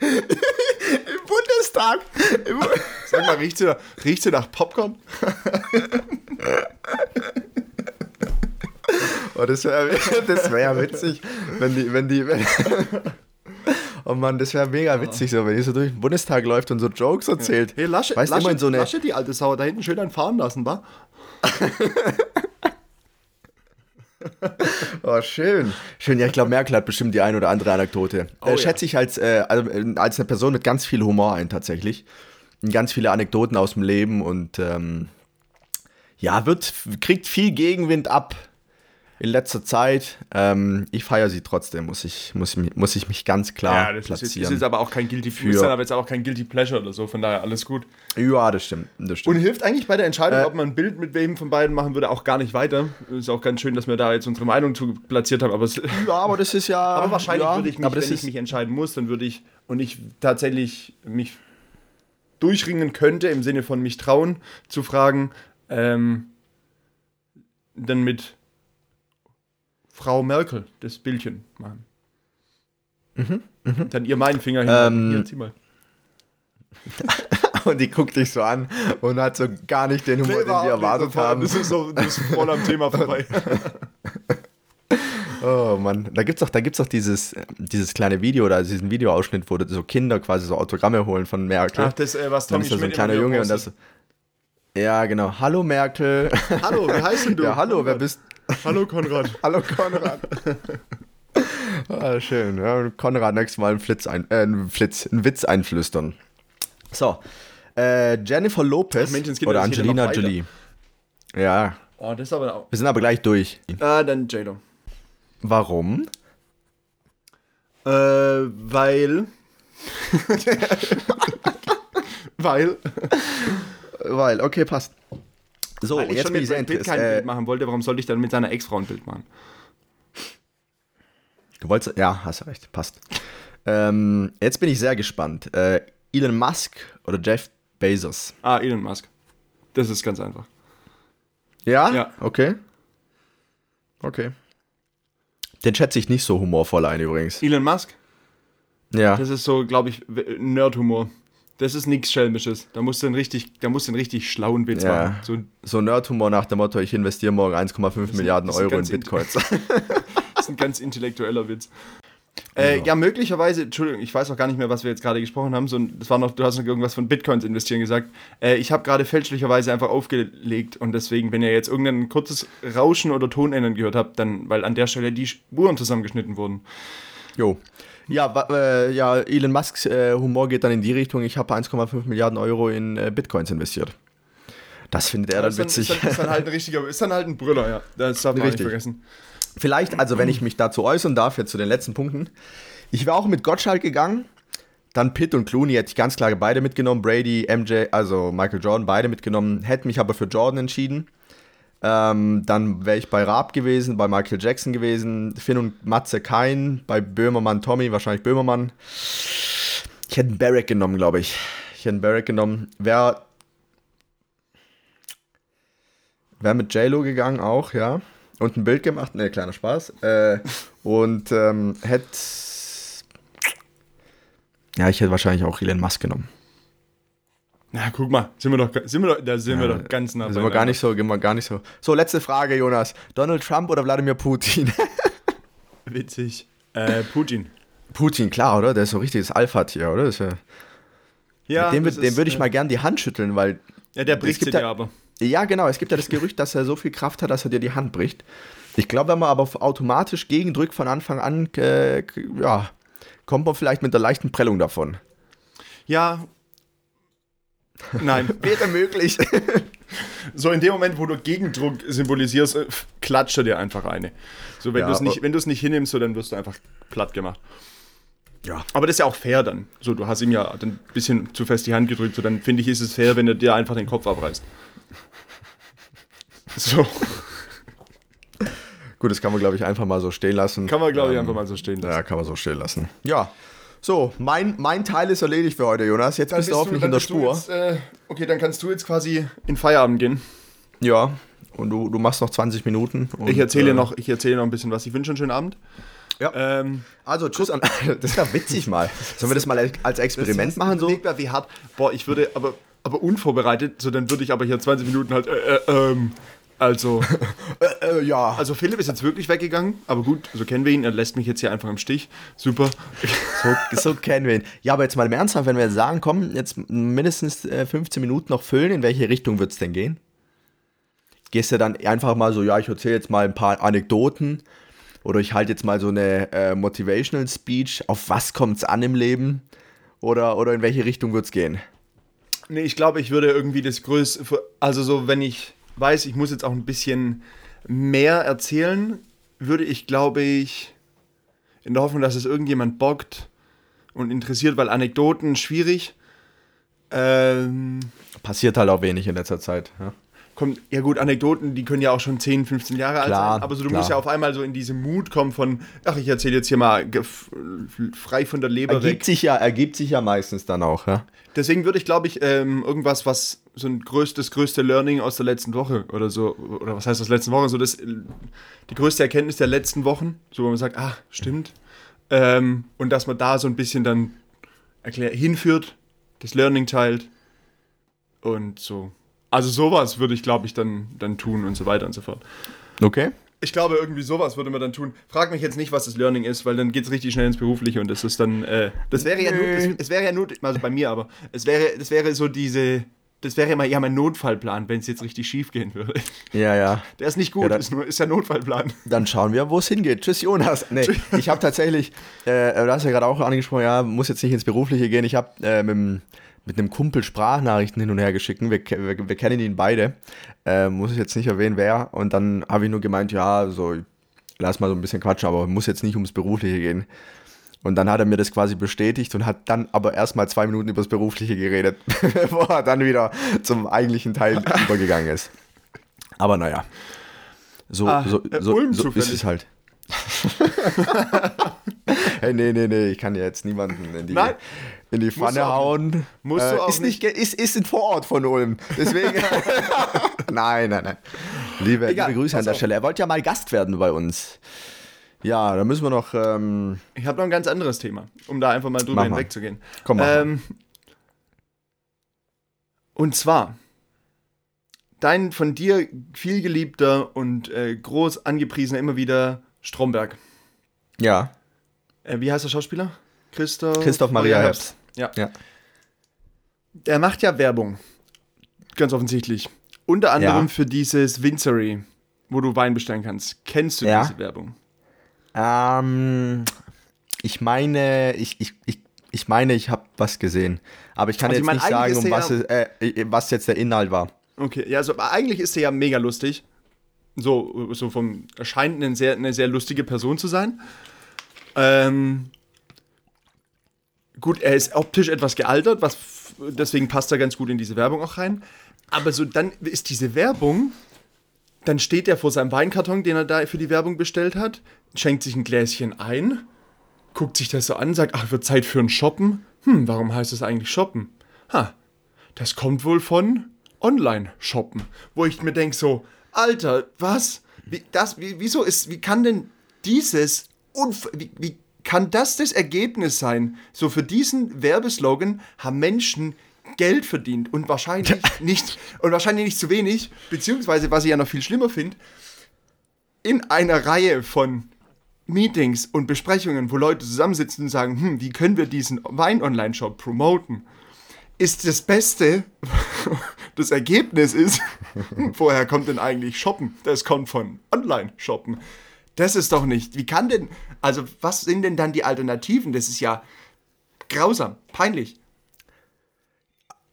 Speaker 2: Im Bundestag. Im,
Speaker 1: Sag mal, riecht sie, nach- riecht sie nach Popcorn?
Speaker 2: oh, das wäre das wär ja witzig, wenn die, wenn die, wenn, Oh Mann, das wäre mega witzig, so, wenn die so durch den Bundestag läuft und so Jokes erzählt.
Speaker 1: Hey, Lasche,
Speaker 2: weißt
Speaker 1: Lasche,
Speaker 2: immer so eine,
Speaker 1: Lasche, die alte Sau, da hinten schön einen fahren lassen, wa?
Speaker 2: Oh, schön. Schön, ja, ich glaube, Merkel hat bestimmt die ein oder andere Anekdote.
Speaker 1: Oh,
Speaker 2: äh,
Speaker 1: ja.
Speaker 2: schätze ich als, äh, also, als eine Person mit ganz viel Humor ein, tatsächlich. Und Ganz viele Anekdoten aus dem Leben und ähm, ja, wird, kriegt viel Gegenwind ab in letzter Zeit. Ähm, ich feiere sie trotzdem, muss ich, muss, ich muss ich mich ganz klar
Speaker 1: Ja, das ist, jetzt,
Speaker 2: platzieren.
Speaker 1: ist jetzt aber auch kein Guilty
Speaker 2: Für-
Speaker 1: ist dann aber jetzt auch kein Guilty Pleasure oder so, von daher alles gut.
Speaker 2: ja, das stimmt. Das stimmt.
Speaker 1: Und hilft eigentlich bei der Entscheidung,
Speaker 2: Äh,
Speaker 1: ob man ein Bild mit wem von beiden machen würde, auch gar nicht weiter. Ist auch ganz schön, dass wir da jetzt unsere Meinung zu platziert haben, aber es,
Speaker 2: ja, aber das ist ja.
Speaker 1: Aber wahrscheinlich
Speaker 2: ja,
Speaker 1: würde ich mich,
Speaker 2: aber
Speaker 1: wenn
Speaker 2: ist,
Speaker 1: ich mich entscheiden muss, dann würde ich und ich tatsächlich mich durchringen könnte, im Sinne von mich trauen, zu fragen, ähm, dann mit Frau Merkel das Bildchen machen. Dann ihr meinen Finger hin.
Speaker 2: Ähm,
Speaker 1: Hier, zieh mal.
Speaker 2: Und die guckt dich so an und hat so gar nicht den Humor, den wir erwartet haben.
Speaker 1: Das ist, so, das ist voll am Thema vorbei.
Speaker 2: Oh Mann, da gibt's doch, da gibt's doch dieses, dieses kleine Video oder diesen Videoausschnitt, wo so Kinder quasi so Autogramme holen von Merkel.
Speaker 1: Ach, das, äh, was
Speaker 2: dann
Speaker 1: Tommy
Speaker 2: ist da so ein kleiner Junge und das. Ja, genau. Hallo Merkel.
Speaker 1: Hallo, wie heißt denn du?
Speaker 2: ja, hallo, wer bist
Speaker 1: Hallo Konrad.
Speaker 2: Hallo Konrad. ah, schön. Ja, Konrad nächstes Mal einen Flitz, ein, äh, einen Flitz, einen Witz einflüstern. So. Äh, Jennifer Lopez
Speaker 1: Ach, Menschenskinder,
Speaker 2: oder Angelina. Jolie. Ja,
Speaker 1: Oh, das ist aber auch.
Speaker 2: wir sind aber gleich durch.
Speaker 1: Ah, dann J-Lo.
Speaker 2: Warum?
Speaker 1: Äh, weil. weil.
Speaker 2: Weil, okay, passt. So,
Speaker 1: weil ich
Speaker 2: jetzt
Speaker 1: schon mit Brad Pitt kein
Speaker 2: Äh,
Speaker 1: Bild machen wollte, warum sollte ich dann mit seiner Ex-Frau ein Bild machen?
Speaker 2: Du wolltest, ja, hast recht, passt. Ähm, jetzt bin ich sehr gespannt. Äh, Elon Musk oder Jeff Bezos?
Speaker 1: Ah, Elon Musk. Das ist ganz einfach.
Speaker 2: Ja?
Speaker 1: Ja.
Speaker 2: Okay. Okay. Den schätze ich nicht so humorvoll ein übrigens.
Speaker 1: Elon Musk,
Speaker 2: Ja.
Speaker 1: das ist so, glaube ich, Nerdhumor. Das ist nichts Schelmisches. Da musst du einen richtig, da musst du einen richtig schlauen Witz
Speaker 2: Ja.
Speaker 1: machen. So,
Speaker 2: So Nerdhumor nach dem Motto, ich investiere morgen 1,5 Milliarden Euro in Bitcoins.
Speaker 1: das ist ein ganz intellektueller Witz. Äh, ja, möglicherweise, Entschuldigung, ich weiß auch gar nicht mehr, was wir jetzt gerade gesprochen haben. So, das war noch, du hast noch irgendwas von Bitcoins investieren gesagt. Äh, ich habe gerade fälschlicherweise einfach aufgelegt und deswegen, wenn ihr jetzt irgendein kurzes Rauschen oder Tonändern gehört habt, dann, weil an der Stelle die Spuren zusammengeschnitten wurden.
Speaker 2: Jo. Ja, äh, ja, Elon Musks äh, Humor geht dann in die Richtung, ich habe 1,5 Milliarden Euro in äh, Bitcoins investiert. Das findet er dann
Speaker 1: dann,
Speaker 2: witzig.
Speaker 1: Ist, dann, ist dann halt ein richtiger, ist dann halt ein Brüller, ja. Das darf man
Speaker 2: Richtig.
Speaker 1: nicht vergessen.
Speaker 2: Vielleicht, also wenn ich mich dazu äußern darf, jetzt zu den letzten Punkten. Ich wäre auch mit Gottschalk gegangen. Dann Pitt und Clooney hätte ich ganz klar beide mitgenommen. Brady, MJ, also Michael Jordan, beide mitgenommen. Hätte mich aber für Jordan entschieden. Ähm, dann wäre ich bei Raab gewesen, bei Michael Jackson gewesen. Finn und Matze kein. Bei Böhmermann Tommy, wahrscheinlich Böhmermann. Ich hätte einen Barrack genommen, glaube ich. Ich hätte einen Barrack genommen. Wäre wär mit J-Lo gegangen auch, ja und ein Bild gemacht. Ne, kleiner Spaß. Äh, und ähm, hätte. Ja, ich hätte wahrscheinlich auch Elon Musk genommen.
Speaker 1: Na, guck mal, sind wir doch, sind wir doch, da sind wir doch ganz nah
Speaker 2: Da sind wir gar nicht so, gehen wir gar nicht so. So, letzte Frage, Jonas. Donald Trump oder Wladimir Putin?
Speaker 1: Witzig. Äh, Putin.
Speaker 2: Putin, klar, oder? Der ist so richtiges Alpha-Tier, oder? Ist ja,
Speaker 1: Ja,
Speaker 2: dem dem würde ich
Speaker 1: äh,
Speaker 2: mal gern die Hand schütteln, weil.
Speaker 1: Ja, der bricht dir
Speaker 2: ja-
Speaker 1: aber.
Speaker 2: Ja, genau. Es gibt ja das Gerücht, dass er so viel Kraft hat, dass er dir die Hand bricht. Ich glaube, wenn man aber automatisch gegendrückt von Anfang an, äh, ja, kommt man vielleicht mit einer leichten Prellung davon.
Speaker 1: Ja. Nein.
Speaker 2: Wäre möglich.
Speaker 1: so in dem Moment, wo du Gegendruck symbolisierst, äh, klatscht er dir einfach eine. So, wenn
Speaker 2: Ja,
Speaker 1: du es nicht, wenn nicht hinnimmst, so, dann wirst du einfach platt gemacht.
Speaker 2: ja.
Speaker 1: Aber das ist ja auch fair dann. So, du hast ihm ja ein bisschen zu fest die Hand gedrückt, so dann finde ich, ist es fair, wenn er dir einfach den Kopf abreißt. So,
Speaker 2: Gut, das kann man, glaube ich, einfach mal so stehen lassen.
Speaker 1: kann man, glaube ich,
Speaker 2: Ähm,
Speaker 1: einfach mal so stehen lassen.
Speaker 2: Ja, kann man so stehen lassen. Ja. So, mein, mein Teil ist erledigt für heute, Jonas. Jetzt bist du hoffentlich in der
Speaker 1: bist
Speaker 2: Spur.
Speaker 1: Jetzt, äh, okay, dann kannst du jetzt quasi in Feierabend gehen.
Speaker 2: Ja. Und du, du machst noch 20 Minuten. Und,
Speaker 1: Ich erzähle
Speaker 2: äh,
Speaker 1: noch, ich erzähle noch ein bisschen was. Ich wünsche einen schönen Abend.
Speaker 2: Ja.
Speaker 1: Ähm,
Speaker 2: Also, tschüss an. Das ist ja witzig mal. Sollen wir das mal als Experiment machen? So?
Speaker 1: Wie hart. Boah, ich würde, aber, aber unvorbereitet, so dann würde ich aber hier 20 Minuten halt, äh, äh, ähm, also,
Speaker 2: Äh, äh, ja.
Speaker 1: also Philipp ist jetzt wirklich weggegangen, aber gut, so kennen wir ihn, er lässt mich jetzt hier einfach im Stich. Super.
Speaker 2: So, so kennen wir ihn. Ja, aber jetzt mal im Ernsthaft, wenn wir jetzt sagen, komm, jetzt mindestens äh, 15 Minuten noch füllen, in welche Richtung wird es denn gehen? Gehst du dann einfach mal so, ja, ich erzähle jetzt mal ein paar Anekdoten oder ich halte jetzt mal so eine äh, Motivational Speech. Auf was kommt es an im Leben? Oder, oder in welche Richtung wird es gehen?
Speaker 1: Nee, ich glaube, ich würde irgendwie das größte, also so, wenn ich weiß, ich muss jetzt auch ein bisschen mehr erzählen, würde ich, glaube ich, in der Hoffnung, dass es irgendjemand bockt und interessiert, weil Anekdoten schwierig. Ähm,
Speaker 2: Passiert halt auch wenig in letzter Zeit. Ja,
Speaker 1: kommt, ja gut, Anekdoten, die können ja auch schon 10, 15 Jahre alt
Speaker 2: Klar,
Speaker 1: sein, aber so, du
Speaker 2: klar.
Speaker 1: musst ja auf einmal so in diesen Mut kommen von, ach, ich erzähle jetzt hier mal frei von der Leber weg.
Speaker 2: Ergibt, sich ja, ergibt sich ja meistens dann auch. Ja?
Speaker 1: Deswegen würde ich, glaube ich, ähm, irgendwas, was so ein größtes, größte Learning aus der letzten Woche oder so, oder was heißt aus der letzten Woche, so das, die größte Erkenntnis der letzten Wochen, so wo man sagt, ah, stimmt. Ähm, und dass man da so ein bisschen dann erklär, hinführt, das Learning teilt und so. Also sowas würde ich, glaube ich, dann, dann tun und so weiter und so fort.
Speaker 2: Okay.
Speaker 1: Ich glaube, irgendwie sowas würde man dann tun. Frag mich jetzt nicht, was das Learning ist, weil dann geht es richtig schnell ins Berufliche und das ist dann, äh, das wäre ja nur, das, es wäre ja nur, also bei mir aber, es wäre, das wäre so diese, das wäre ja mein Notfallplan, wenn es jetzt richtig schief gehen würde.
Speaker 2: Ja, ja.
Speaker 1: Der ist nicht gut,
Speaker 2: Ja, dann-
Speaker 1: ist nur, ist ja Notfallplan.
Speaker 2: Dann schauen wir, wo es hingeht. Tschüss, Jonas. Nee, ich habe tatsächlich, äh, du hast ja gerade auch angesprochen, ja, muss jetzt nicht ins Berufliche gehen. Ich habe äh, mit, dem- mit einem Kumpel Sprachnachrichten hin und her geschickt. Wir, wir, wir kennen ihn beide. Äh, muss ich jetzt nicht erwähnen, wer. Und dann habe ich nur gemeint, ja, so, lass mal so ein bisschen quatschen, aber muss jetzt nicht ums Berufliche gehen. Und dann hat er mir das quasi bestätigt und hat dann aber erstmal zwei Minuten über das Berufliche geredet, bevor er dann wieder zum eigentlichen Teil übergegangen ist. Aber naja. So,
Speaker 1: Ah,
Speaker 2: so,
Speaker 1: äh,
Speaker 2: so, so ist es halt. hey, nee, nee, nee, ich kann ja jetzt niemanden in die,
Speaker 1: Nein.
Speaker 2: in die Pfanne hauen.
Speaker 1: Musst du auch
Speaker 2: ist nicht. ge- Ist, ist ein Vorort von Ulm. Deswegen. nein, nein, nein. Liebe,
Speaker 1: Egal,
Speaker 2: liebe Grüße an der
Speaker 1: auf.
Speaker 2: Stelle. Er wollte ja mal Gast werden bei uns. Ja, da müssen wir noch. Ähm,
Speaker 1: Ich habe noch ein ganz anderes Thema, um da einfach mal drüber hinwegzugehen.
Speaker 2: komm mal.
Speaker 1: Ähm, und zwar, dein von dir viel geliebter und äh, groß angepriesener immer wieder Stromberg.
Speaker 2: ja,
Speaker 1: Äh, wie heißt der Schauspieler? Christoph,
Speaker 2: Christoph Maria Herbst.
Speaker 1: Ja.
Speaker 2: Ja.
Speaker 1: Der macht ja Werbung. Ganz offensichtlich. Unter anderem
Speaker 2: Ja.
Speaker 1: für dieses Winzery, wo du Wein bestellen kannst. Kennst du
Speaker 2: Ja.
Speaker 1: diese Werbung?
Speaker 2: Ähm, ich meine, ich, ich, ich, ich meine, ich habe was gesehen. Aber ich kann
Speaker 1: Also ich
Speaker 2: jetzt
Speaker 1: meine,
Speaker 2: nicht sagen, um was, es, äh, was jetzt der Inhalt war.
Speaker 1: Okay, ja, also, aber eigentlich ist er ja mega lustig. So, so vom erscheint eine sehr, eine sehr lustige Person zu sein. Ähm, gut, er ist optisch etwas gealtert, was deswegen passt er ganz gut in diese Werbung auch rein. Aber so dann ist diese Werbung, dann steht er vor seinem Weinkarton, den er da für die Werbung bestellt hat, schenkt sich ein Gläschen ein, guckt sich das so an, sagt, ach, wird Zeit für ein Shoppen. Hm, warum heißt es eigentlich Shoppen? Ha, das kommt wohl von Online-Shoppen. Wo ich mir denke so, Alter, was? Wie, das, wie, wieso ist, wie kann denn dieses, Unf wie, wie kann das das Ergebnis sein? So für diesen Werbeslogan haben Menschen Geld verdient und wahrscheinlich nicht, und wahrscheinlich nicht zu wenig, beziehungsweise, was ich ja noch viel schlimmer finde, in einer Reihe von Meetings und Besprechungen, wo Leute zusammensitzen und sagen, hm, wie können wir diesen Wein-Online-Shop promoten? Ist das Beste, das Ergebnis ist, woher kommt denn eigentlich Shoppen? Das kommt von Online-Shoppen. Das ist doch nicht. Wie kann denn, also was sind denn dann die Alternativen? Das ist ja grausam, peinlich.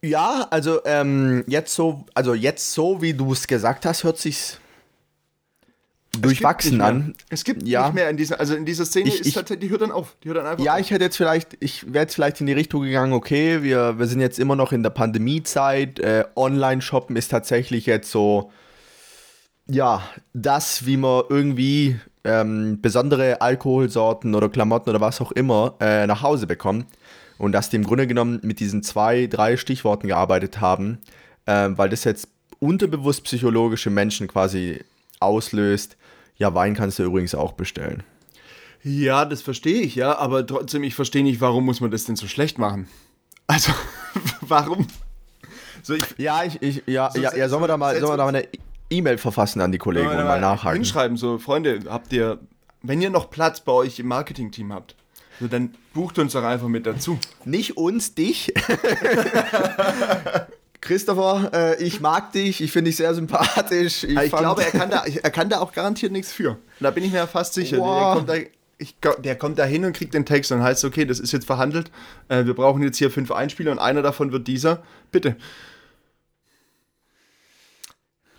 Speaker 2: Ja, also ähm, jetzt so, also jetzt so, wie du es gesagt hast, hört sich's durchwachsen an.
Speaker 1: Es gibt
Speaker 2: Ja.
Speaker 1: nicht mehr in dieser, also in dieser Szene
Speaker 2: Ich-
Speaker 1: ist
Speaker 2: ich-
Speaker 1: tatsächlich, die hört dann auf. Die hört dann einfach
Speaker 2: Ja,
Speaker 1: auf.
Speaker 2: ich hätte jetzt vielleicht, ich wäre jetzt vielleicht in die Richtung gegangen, okay, wir, wir sind jetzt immer noch in der Pandemiezeit. Äh, Online-Shoppen ist tatsächlich jetzt so, ja, das, wie man irgendwie ähm, besondere Alkoholsorten oder Klamotten oder was auch immer äh, nach Hause bekommt. Und dass die im Grunde genommen mit diesen zwei, drei Stichworten gearbeitet haben, äh, weil das jetzt unterbewusst psychologische Menschen quasi auslöst. Ja, Wein kannst du übrigens auch bestellen.
Speaker 1: Ja, das verstehe ich, ja, aber trotzdem, ich verstehe nicht, warum muss man das denn so schlecht machen? Also, warum? So, ich
Speaker 2: Ja, ich, ich, ja,
Speaker 1: So,
Speaker 2: ja, ja, sollen wir da mal, sollen wir da mal eine E-Mail verfassen an die Kollegen und mal nachhaken?
Speaker 1: Hinschreiben, so, Freunde, habt ihr, wenn ihr noch Platz bei euch im Marketing-Team habt, so, dann bucht uns doch einfach mit dazu.
Speaker 2: Nicht uns, dich. Christopher, äh, ich mag dich, ich finde dich sehr sympathisch.
Speaker 1: Ich,
Speaker 2: fand-
Speaker 1: glaube, er kann, da, er kann da auch garantiert nichts für. Da bin ich mir fast sicher. Der
Speaker 2: Wow.
Speaker 1: kommt, da, ich, der kommt da hin und kriegt den Text und heißt, okay, das ist jetzt verhandelt. Äh, wir brauchen jetzt hier fünf Einspieler und einer davon wird dieser. Bitte.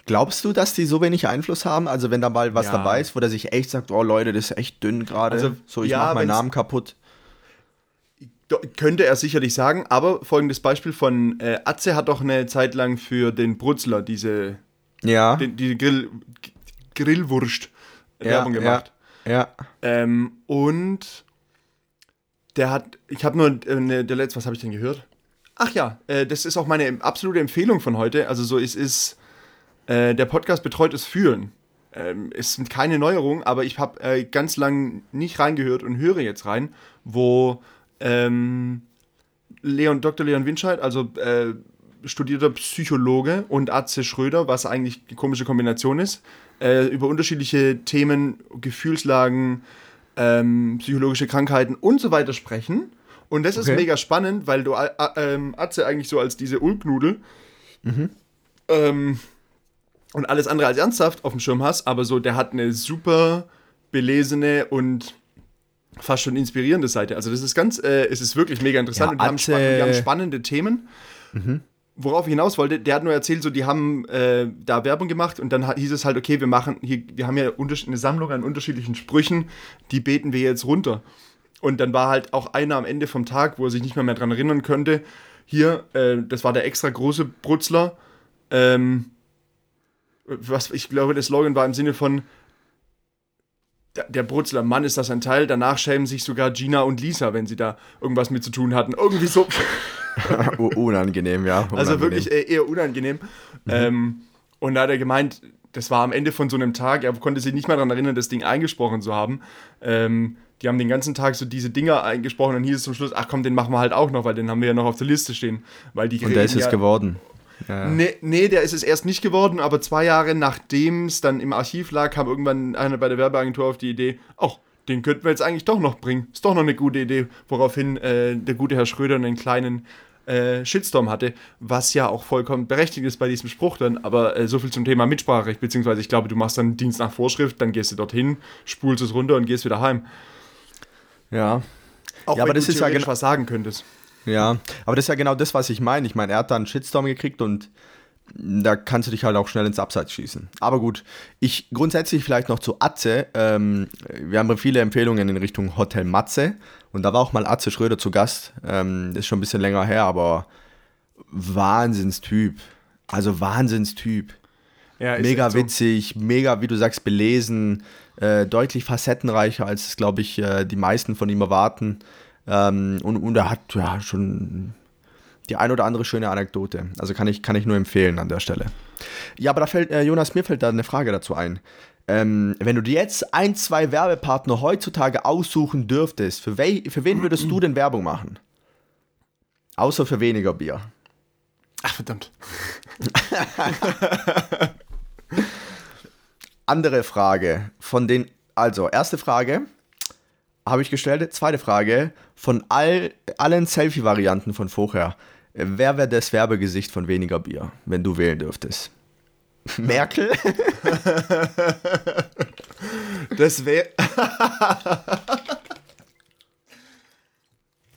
Speaker 2: Glaubst du, dass die so wenig Einfluss haben? Also wenn da mal was
Speaker 1: Ja.
Speaker 2: dabei ist, wo der sich echt sagt, oh Leute, das ist echt dünn gerade.
Speaker 1: Also,
Speaker 2: so, ich
Speaker 1: ja,
Speaker 2: mach meinen Namen kaputt.
Speaker 1: Könnte er sicherlich sagen, aber folgendes Beispiel von äh, Atze hat doch eine Zeit lang für den Brutzler diese,
Speaker 2: Ja.
Speaker 1: den, diese Grill, Grillwurst Werbung gemacht.
Speaker 2: Ja. ja.
Speaker 1: Ähm, und der hat, ich habe nur äh, ne, der letzte, was habe ich denn gehört? Ach ja, äh, das ist auch meine absolute Empfehlung von heute. Also so, es ist äh, der Podcast Betreutes Fühlen. Ähm, ist keine Neuerung, aber ich habe äh, ganz lang nicht reingehört und höre jetzt rein, wo ähm, Leon, Dr. Leon Winscheid, also äh, studierter Psychologe und Atze Schröder, was eigentlich eine komische Kombination ist, äh, über unterschiedliche Themen, Gefühlslagen, ähm, psychologische Krankheiten und so weiter sprechen. Und das ist
Speaker 2: Okay.
Speaker 1: mega spannend, weil du äh, ähm, Atze eigentlich so als diese Ulknudel ähm, und alles andere als ernsthaft auf dem Schirm hast, aber so, der hat eine super belesene und fast schon inspirierende Seite. Also das ist ganz, äh, es ist wirklich mega interessant
Speaker 2: Ja,
Speaker 1: und die haben, die haben spannende Themen. Worauf ich hinaus wollte, der hat nur erzählt, so die haben äh, da Werbung gemacht und dann hieß es halt, okay, wir machen hier, wir haben ja eine Sammlung an unterschiedlichen Sprüchen, die beten wir jetzt runter. Und dann war halt auch einer am Ende vom Tag, wo er sich nicht mehr, mehr dran erinnern könnte. Hier, äh, das war der extra große Brutzler. Ähm, was ich glaube, der Slogan war im Sinne von der, Brutzeler Mann ist das ein Teil. Danach schämen sich sogar Gina und Lisa, wenn sie da irgendwas mit zu tun hatten. Irgendwie so.
Speaker 2: unangenehm, ja. Unangenehm.
Speaker 1: Also wirklich äh, eher unangenehm. Mhm. Ähm, und da hat er gemeint, das war am Ende von so einem Tag, er konnte sich nicht mal daran erinnern, das Ding eingesprochen zu haben. Ähm, die haben den ganzen Tag so diese Dinger eingesprochen und hieß es zum Schluss, ach komm, den machen wir halt auch noch, weil den haben wir ja noch auf der Liste stehen. Weil die
Speaker 2: und der ist es ja, geworden.
Speaker 1: Ja. Nee, nee, der ist es erst nicht geworden, aber zwei Jahre nachdem es dann im Archiv lag, kam irgendwann einer bei der Werbeagentur auf die Idee, ach, den könnten wir jetzt eigentlich doch noch bringen. Ist doch noch eine gute Idee. Woraufhin äh, der gute Herr Schröder einen kleinen äh, Shitstorm hatte, was ja auch vollkommen berechtigt ist bei diesem Spruch dann, aber äh, so viel zum Thema Mitspracherecht, beziehungsweise ich glaube, du machst dann Dienst nach Vorschrift, dann gehst du dorthin, spulst es runter und gehst wieder heim.
Speaker 2: Ja.
Speaker 1: Auch
Speaker 2: ja,
Speaker 1: wenn
Speaker 2: aber das
Speaker 1: du
Speaker 2: ist ja
Speaker 1: was sagen könntest.
Speaker 2: Ja, aber das ist ja genau das, was ich meine. Ich meine, er hat da einen Shitstorm gekriegt und da kannst du dich halt auch schnell ins Abseits schießen. Aber gut, ich grundsätzlich vielleicht noch zu Atze. Ähm, wir haben viele Empfehlungen in Richtung Hotel Matze und da war auch mal Atze Schröder zu Gast. Ähm, das ist schon ein bisschen länger her, aber Wahnsinnstyp. Also Wahnsinnstyp. Ja, mega witzig, so. mega, wie du sagst, belesen, äh, deutlich facettenreicher, als es, glaube ich, äh, die meisten von ihm erwarten. Ähm, und, und er hat ja schon die ein oder andere schöne Anekdote. Also kann ich, kann ich nur empfehlen an der Stelle. Ja, aber da fällt, äh, Jonas, mir fällt da eine Frage dazu ein. Ähm, wenn du dir jetzt ein, zwei Werbepartner heutzutage aussuchen dürftest, für, für wen würdest du denn Werbung machen? Außer für weniger Bier.
Speaker 1: Ach, verdammt.
Speaker 2: Andere Frage. Von den, also, erste Frage habe ich gestellt. Zweite Frage. Von all, allen Selfie-Varianten von vorher, wer wäre das Werbegesicht von weniger Bier, wenn du wählen dürftest? Merkel?
Speaker 1: das wäre.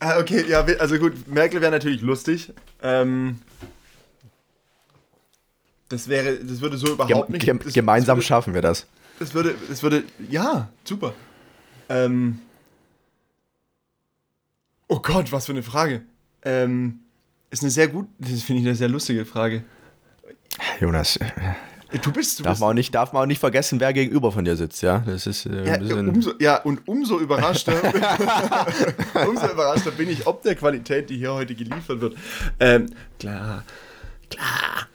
Speaker 1: Ah, okay, ja, also gut, Merkel wäre natürlich lustig. Ähm, das wäre, das würde so überhaupt
Speaker 2: Gem
Speaker 1: nicht. Das,
Speaker 2: gemeinsam
Speaker 1: das würde,
Speaker 2: schaffen wir das.
Speaker 1: Das würde, das würde, ja, super. Ähm, oh Gott, was für eine Frage. Ähm, ist eine sehr gut, das finde ich eine sehr lustige Frage.
Speaker 2: Jonas.
Speaker 1: Du bist, du
Speaker 2: darf,
Speaker 1: bist
Speaker 2: man auch nicht, darf man auch nicht vergessen, wer gegenüber von dir sitzt, ja? Das ist äh,
Speaker 1: ja, umso, ja, und umso überraschter, umso überraschter bin ich, ob der Qualität, die hier heute geliefert wird. Ähm, klar, klar,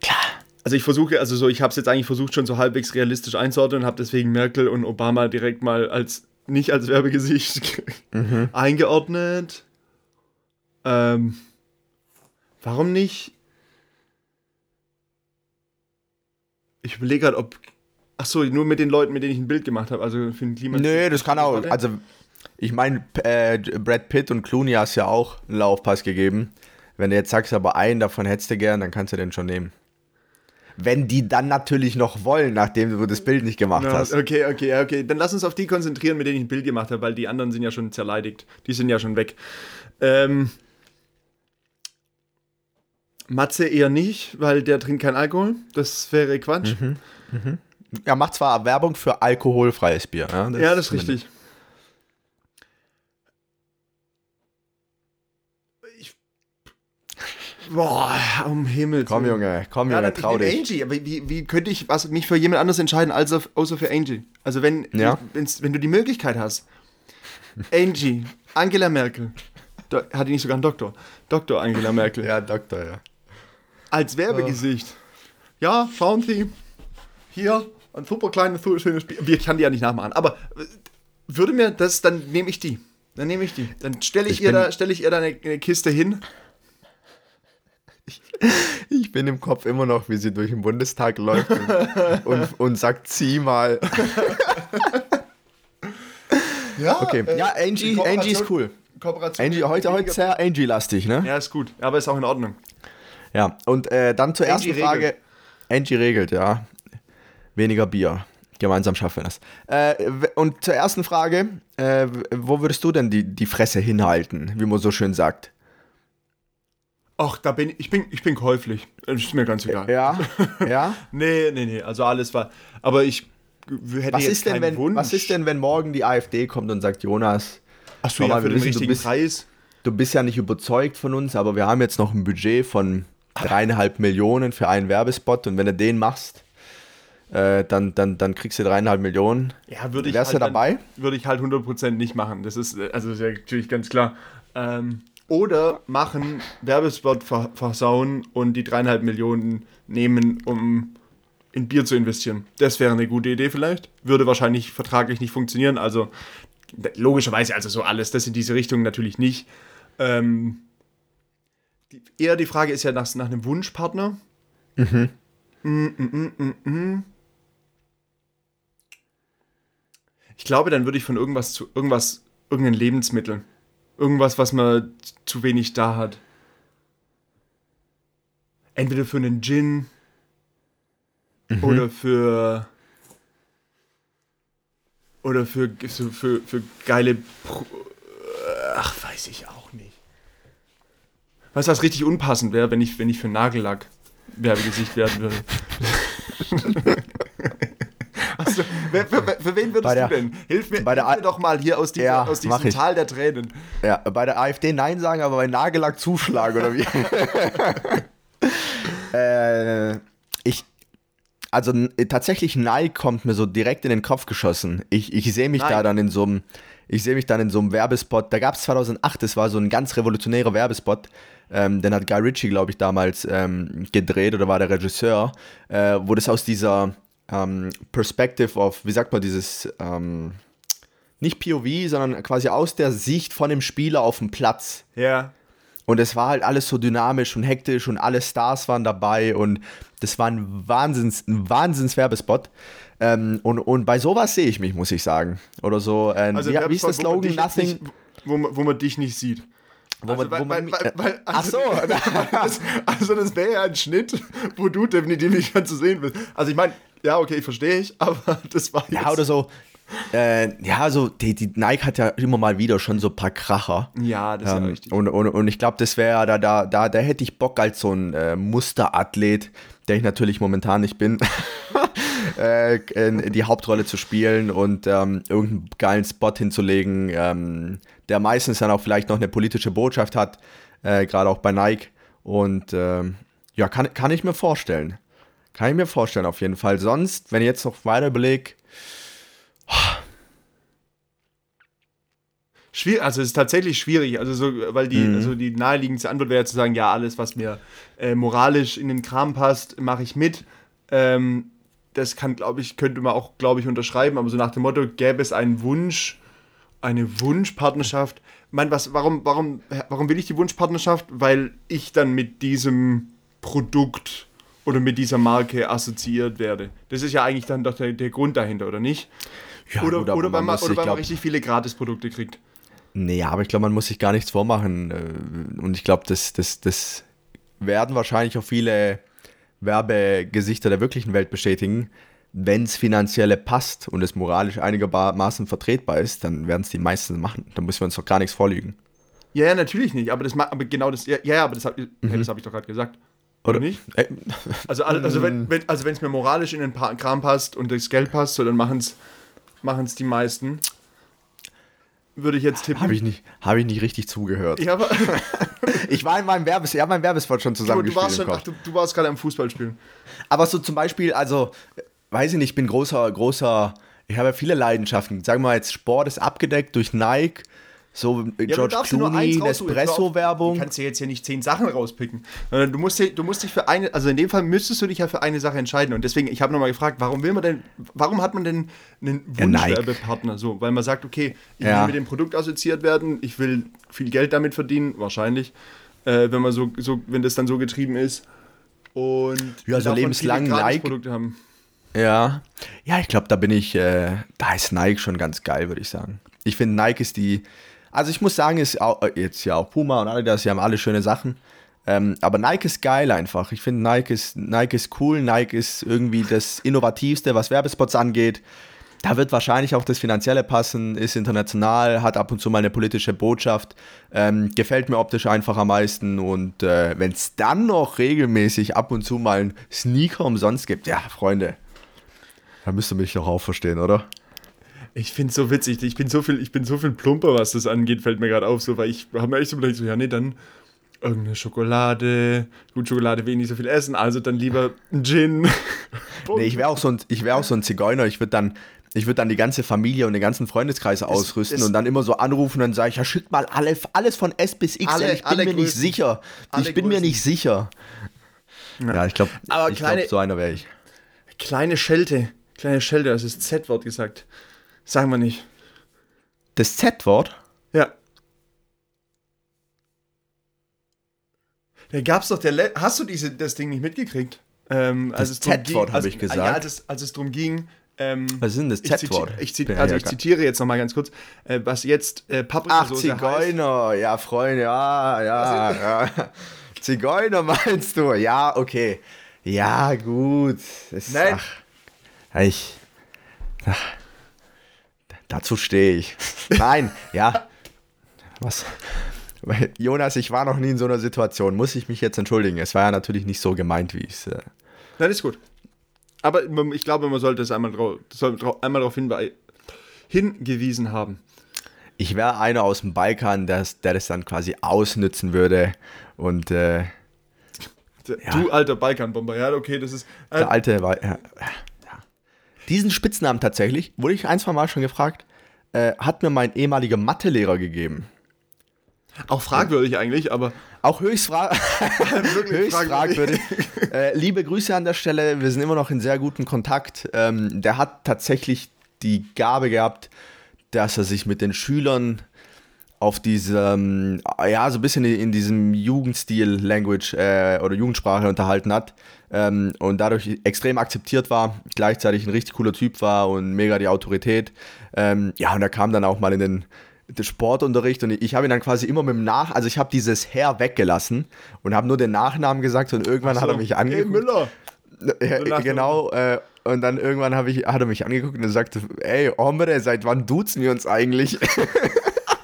Speaker 1: klar. Also ich versuche, also so, ich habe es jetzt eigentlich versucht, schon so halbwegs realistisch einzuordnen, habe deswegen Merkel und Obama direkt mal als nicht als Werbegesicht mhm. eingeordnet. Ähm, warum nicht? Ich überlege gerade, ob. Ach so, nur mit den Leuten, mit denen ich ein Bild gemacht habe. Also für den Klima.
Speaker 2: Nö, das kann auch. Also, ich meine, äh, Brad Pitt und Clooney hast ja auch einen Laufpass gegeben. Wenn du jetzt sagst, aber einen davon hättest du gern, dann kannst du den schon nehmen. Wenn die dann natürlich noch wollen, nachdem du das Bild nicht gemacht
Speaker 1: ja,
Speaker 2: hast.
Speaker 1: Okay, okay, okay. Dann lass uns auf die konzentrieren, mit denen ich ein Bild gemacht habe, weil die anderen sind ja schon zerleidigt. Die sind ja schon weg. Ähm, Matze eher nicht, weil der trinkt keinen Alkohol. Das wäre Quatsch. Mhm,
Speaker 2: mhm. Er macht zwar Werbung für alkoholfreies Bier.
Speaker 1: Ja, das, ja, das ist richtig. Boah, um Himmels
Speaker 2: Komm, Junge, komm, Junge, ja, trau dich.
Speaker 1: Angie, aber wie, wie könnte ich was, mich für jemand anderes entscheiden, als auf, außer für Angie? Also, wenn,
Speaker 2: ja.
Speaker 1: wenn du die Möglichkeit hast, Angie, Angela Merkel, do, hat die nicht sogar einen Doktor? Doktor Angela Merkel.
Speaker 2: Ja, Doktor, ja.
Speaker 1: Als Werbegesicht. Ja, schauen Sie. Hier, ein super kleines, schönes Spiel. Ich kann die ja nicht nachmachen. Aber äh, würde mir das, dann nehme ich die. Dann nehme ich die. Dann stelle ich, ich, ihr da, stell ich ihr da eine, eine Kiste hin.
Speaker 2: Ich, ich, bin im Kopf immer noch, wie sie durch den Bundestag läuft und, und, und sagt, zieh mal.
Speaker 1: ja,
Speaker 2: okay. Äh, ja, Angie, Angie ist cool.
Speaker 1: Kooperation
Speaker 2: Angie, heute, heute sehr Angie-lastig, ne?
Speaker 1: Ja, ist gut. Aber ist auch in Ordnung.
Speaker 2: Ja, und äh, dann zur
Speaker 1: Angie
Speaker 2: ersten Frage.
Speaker 1: Regelt.
Speaker 2: Angie regelt, ja. Weniger Bier. Gemeinsam schaffen wir das. Äh, und zur ersten Frage, äh, wo würdest du denn die, die Fresse hinhalten, wie man so schön sagt?
Speaker 1: Ach, da bin ich, ich bin, ich bin käuflich. Ist mir ganz egal.
Speaker 2: Ja, ja.
Speaker 1: nee, nee, nee, also alles war, aber ich hätte
Speaker 2: was
Speaker 1: jetzt
Speaker 2: ist denn, wenn,
Speaker 1: Wunsch.
Speaker 2: Was ist denn, wenn morgen die AfD kommt und sagt, Jonas,
Speaker 1: Ach so, ja, für den richtigen
Speaker 2: bist,
Speaker 1: Preis?
Speaker 2: Du bist ja nicht überzeugt von uns, aber wir haben jetzt noch ein Budget von dreieinhalb Millionen für einen Werbespot und wenn du den machst, äh, dann, dann, dann kriegst du dreieinhalb Millionen.
Speaker 1: Ja, würde ich
Speaker 2: Wärst
Speaker 1: halt
Speaker 2: du dabei?
Speaker 1: Würde ich halt 100% nicht machen. Das ist, äh, also ist ja natürlich ganz klar. Ähm, oder machen, Werbespot ver versauen und die dreieinhalb Millionen nehmen, um in Bier zu investieren. Das wäre eine gute Idee vielleicht. Würde wahrscheinlich vertraglich nicht funktionieren. Also logischerweise, also so alles, das in diese Richtung natürlich nicht. Ähm, die, eher die Frage ist ja nach, nach einem Wunschpartner. Mhm. Mm, mm, mm, ich glaube, dann würde ich von irgendwas zu irgendwas, irgendein Lebensmittel. Irgendwas, was man zu wenig da hat. Entweder für einen Gin mhm. oder für oder für, für, für, geile Pro Ach, weiß ich auch nicht. Weißt du, was richtig unpassend wäre, wenn ich, wenn ich für Nagellack Werbegesicht werden würde? Also, für, für, wen würdest der, du denn? Hilf mir,
Speaker 2: bei der,
Speaker 1: hilf mir doch mal hier aus, dieser,
Speaker 2: ja,
Speaker 1: aus diesem Tal der Tränen.
Speaker 2: Ja, bei der AfD Nein sagen, aber bei Nagellack zuschlagen, oder wie? äh, ich, also tatsächlich Nike kommt mir so direkt in den Kopf geschossen. Ich, ich sehe mich Nein. da dann in so einem, ich sehe mich dann in so einem Werbespot. Da gab es 2008, das war so ein ganz revolutionärer Werbespot. Ähm, den hat Guy Ritchie, glaube ich, damals ähm, gedreht oder war der Regisseur, äh, wo das aus dieser ähm, Perspective of, wie sagt man, dieses, ähm, nicht POV, sondern quasi aus der Sicht von dem Spieler auf dem Platz.
Speaker 1: Ja.
Speaker 2: Und es war halt alles so dynamisch und hektisch und alle Stars waren dabei und das war ein Wahnsinns, ein Wahnsinns-Werbespot. Ähm, und, und bei sowas sehe ich mich, muss ich sagen. Oder so, äh,
Speaker 1: also
Speaker 2: wie, wie ist der Slogan? Nothing.
Speaker 1: Nicht, wo, man, wo man dich nicht sieht.
Speaker 2: Wo also, man, wo man, weil, weil,
Speaker 1: also, Ach so. also das wäre ja ein Schnitt, wo du definitiv nicht zu sehen bist. Also ich meine, ja, okay, verstehe ich, aber das war
Speaker 2: jetzt... Ja, oder so, äh, ja, also die, die, Nike hat ja immer mal wieder schon so ein paar Kracher.
Speaker 1: Ja, das ist ähm, ja richtig.
Speaker 2: Und, und, und ich glaube, das wäre, da, da, da, da hätte ich Bock als so ein äh, Musterathlet, der ich natürlich momentan nicht bin, äh, die Hauptrolle zu spielen und ähm, irgendeinen geilen Spot hinzulegen, ähm, der meistens dann auch vielleicht noch eine politische Botschaft hat, äh, gerade auch bei Nike. Und ähm, ja, kann, kann ich mir vorstellen. Kann ich mir vorstellen, auf jeden Fall. Sonst, wenn ich jetzt noch weiter überlege,
Speaker 1: Schwierig, also es ist tatsächlich schwierig, also so, weil die, mhm. also die naheliegendste Antwort wäre zu sagen, ja, alles, was mir äh, moralisch in den Kram passt, mache ich mit. Ähm, das kann, glaube ich, könnte man auch, glaube ich, unterschreiben, aber so nach dem Motto, gäbe es einen Wunsch, eine Wunschpartnerschaft. Meine, was, warum, warum, warum will ich die Wunschpartnerschaft? Weil ich dann mit diesem Produkt oder mit dieser Marke assoziiert werde. Das ist ja eigentlich dann doch der, der Grund dahinter, oder nicht? Ja, oder, gut, oder, weil man, oder weil man richtig viele Gratisprodukte kriegt.
Speaker 2: Nee, aber ich glaube, man muss sich gar nichts vormachen. Äh, und ich glaube, das, das, das werden wahrscheinlich auch viele Werbegesichter der wirklichen Welt bestätigen. Wenn es finanzielle passt und es moralisch einigermaßen vertretbar ist, dann werden es die meisten machen. Da müssen wir uns doch gar nichts vorlügen.
Speaker 1: Ja, ja, natürlich nicht. Aber das aber genau das. Ja, ja aber das, mhm. ja, das habe ich doch gerade gesagt. Oder, nicht? Äh, also, also, wenn, wenn, also es mir moralisch in den Kram passt und das Geld passt, so, dann machen es die meisten würde ich jetzt tippen.
Speaker 2: Habe ich, nicht, hab ich nicht richtig zugehört.
Speaker 1: Ja, aber
Speaker 2: ich war in meinem Werbes, ja, mein Werbespot schon zusammengespielt.
Speaker 1: Du, du, du warst gerade am Fußballspielen.
Speaker 2: Aber so zum Beispiel, also, weiß ich nicht, ich bin großer, großer, ich habe ja viele Leidenschaften. Sagen wir mal jetzt, Sport ist abgedeckt durch Nike, so ja, George Clooney, Nespresso-Werbung.
Speaker 1: Du kannst dir jetzt hier nicht zehn Sachen rauspicken. Du musst, du musst dich für eine, also in dem Fall müsstest du dich ja für eine Sache entscheiden. Und deswegen, ich habe nochmal gefragt, warum will man denn, warum hat man denn einen Wunschwerbepartner? Ja, so, weil man sagt, okay, ich ja. will mit dem Produkt assoziiert werden, ich will viel Geld damit verdienen, wahrscheinlich, äh, wenn man so, so, wenn das dann so getrieben ist. Und
Speaker 2: ja, so lebenslang Nike.
Speaker 1: Produkte haben.
Speaker 2: Ja, ja, ich glaube, da bin ich, äh, da ist Nike schon ganz geil, würde ich sagen. Ich finde, Nike ist die, also ich muss sagen, ist auch, äh, jetzt ja auch Puma und alle das, die haben alle schöne Sachen. Ähm, aber Nike ist geil einfach. Ich finde Nike ist, Nike ist cool. Nike ist irgendwie das Innovativste, was Werbespots angeht. Da wird wahrscheinlich auch das Finanzielle passen, ist international, hat ab und zu mal eine politische Botschaft, ähm, gefällt mir optisch einfach am meisten und äh, wenn es dann noch regelmäßig ab und zu mal einen Sneaker umsonst gibt, ja, Freunde, da müsst ihr mich doch auch verstehen, oder?
Speaker 1: Ich finde es so witzig. Ich bin so viel, ich bin so viel plumper, was das angeht, fällt mir gerade auf, so, weil ich habe mir echt so überlegt, so, ja, nee, dann irgendeine Schokolade. Gut, Schokolade will ich nicht so viel essen, also dann lieber ein Gin.
Speaker 2: Nee, ich wäre auch, so ein- ich wär auch so ein Zigeuner. Ich würde dann, ich würd dann die ganze Familie und den ganzen Freundeskreis ausrüsten
Speaker 1: es-
Speaker 2: und dann immer so anrufen und dann sage ich, ja, schickt mal alle, alles von S bis X.
Speaker 1: Alle-
Speaker 2: ich bin mir nicht
Speaker 1: Größen.
Speaker 2: sicher.
Speaker 1: Alle
Speaker 2: ich bin mir
Speaker 1: Größen.
Speaker 2: nicht sicher. Ja, ich glaube,
Speaker 1: Aber
Speaker 2: ich
Speaker 1: kleine-
Speaker 2: glaub, so einer wäre ich.
Speaker 1: Kleine Schelte. Kleine Schelte, das ist Z-Wort gesagt. Sagen wir nicht.
Speaker 2: Das Z-Wort?
Speaker 1: Ja. Da gab's doch der. Le Hast du diese, das Ding nicht mitgekriegt? Ähm,
Speaker 2: Das Z-Wort
Speaker 1: ging-
Speaker 2: hab
Speaker 1: als-
Speaker 2: ich gesagt.
Speaker 1: Ja, als es, als es darum ging. Ähm,
Speaker 2: Was ist denn das Z-Wort?
Speaker 1: Also ich zitiere jetzt nochmal ganz kurz, äh, was jetzt äh,
Speaker 2: Ach,
Speaker 1: Paprikasauce heißt.
Speaker 2: Zigeuner. Ja, Freunde, ja, ja, ja. Zigeuner meinst du? Ja, okay. Ja, gut. Das,
Speaker 1: Nein.
Speaker 2: Ach, ich. Ach, dazu stehe ich. Nein, ja. Was? Jonas, ich war noch nie in so einer Situation. Muss ich mich jetzt entschuldigen? Es war ja natürlich nicht so gemeint, wie es. Äh,
Speaker 1: Nein, ist gut. Aber ich glaube, man sollte es einmal, drau soll drau einmal darauf hingewiesen haben.
Speaker 2: ich wäre einer aus dem Balkan, der, der das dann quasi ausnützen würde und äh,
Speaker 1: Du alter Balkanbomber, ja, okay, das ist. Äh,
Speaker 2: Der alte. Ja, ja. Diesen Spitznamen tatsächlich, wurde ich ein, zwei Mal schon gefragt, äh, hat mir mein ehemaliger Mathelehrer gegeben.
Speaker 1: auch fragwürdig eigentlich, aber
Speaker 2: Auch höchst, fra höchst fragwürdig. äh, liebe Grüße an der Stelle, wir sind immer noch in sehr gutem Kontakt. Ähm, der hat tatsächlich die Gabe gehabt, dass er sich mit den Schülern auf diesem, ja, so ein bisschen in diesem Jugendstil, Language äh, oder Jugendsprache unterhalten hat ähm, und dadurch extrem akzeptiert war, gleichzeitig ein richtig cooler Typ war und mega die Autorität. Ähm, ja, und er kam dann auch mal in den, den Sportunterricht und ich habe ihn dann quasi immer mit dem Nach, also ich habe dieses Herr weggelassen und habe nur den Nachnamen gesagt und irgendwann hat er mich
Speaker 1: Hey,
Speaker 2: angeguckt.
Speaker 1: Müller.
Speaker 2: Ja,
Speaker 1: So
Speaker 2: genau, äh, und dann irgendwann ich, hat er mich angeguckt und er sagte, ey, Hombre, seit wann duzen wir uns eigentlich?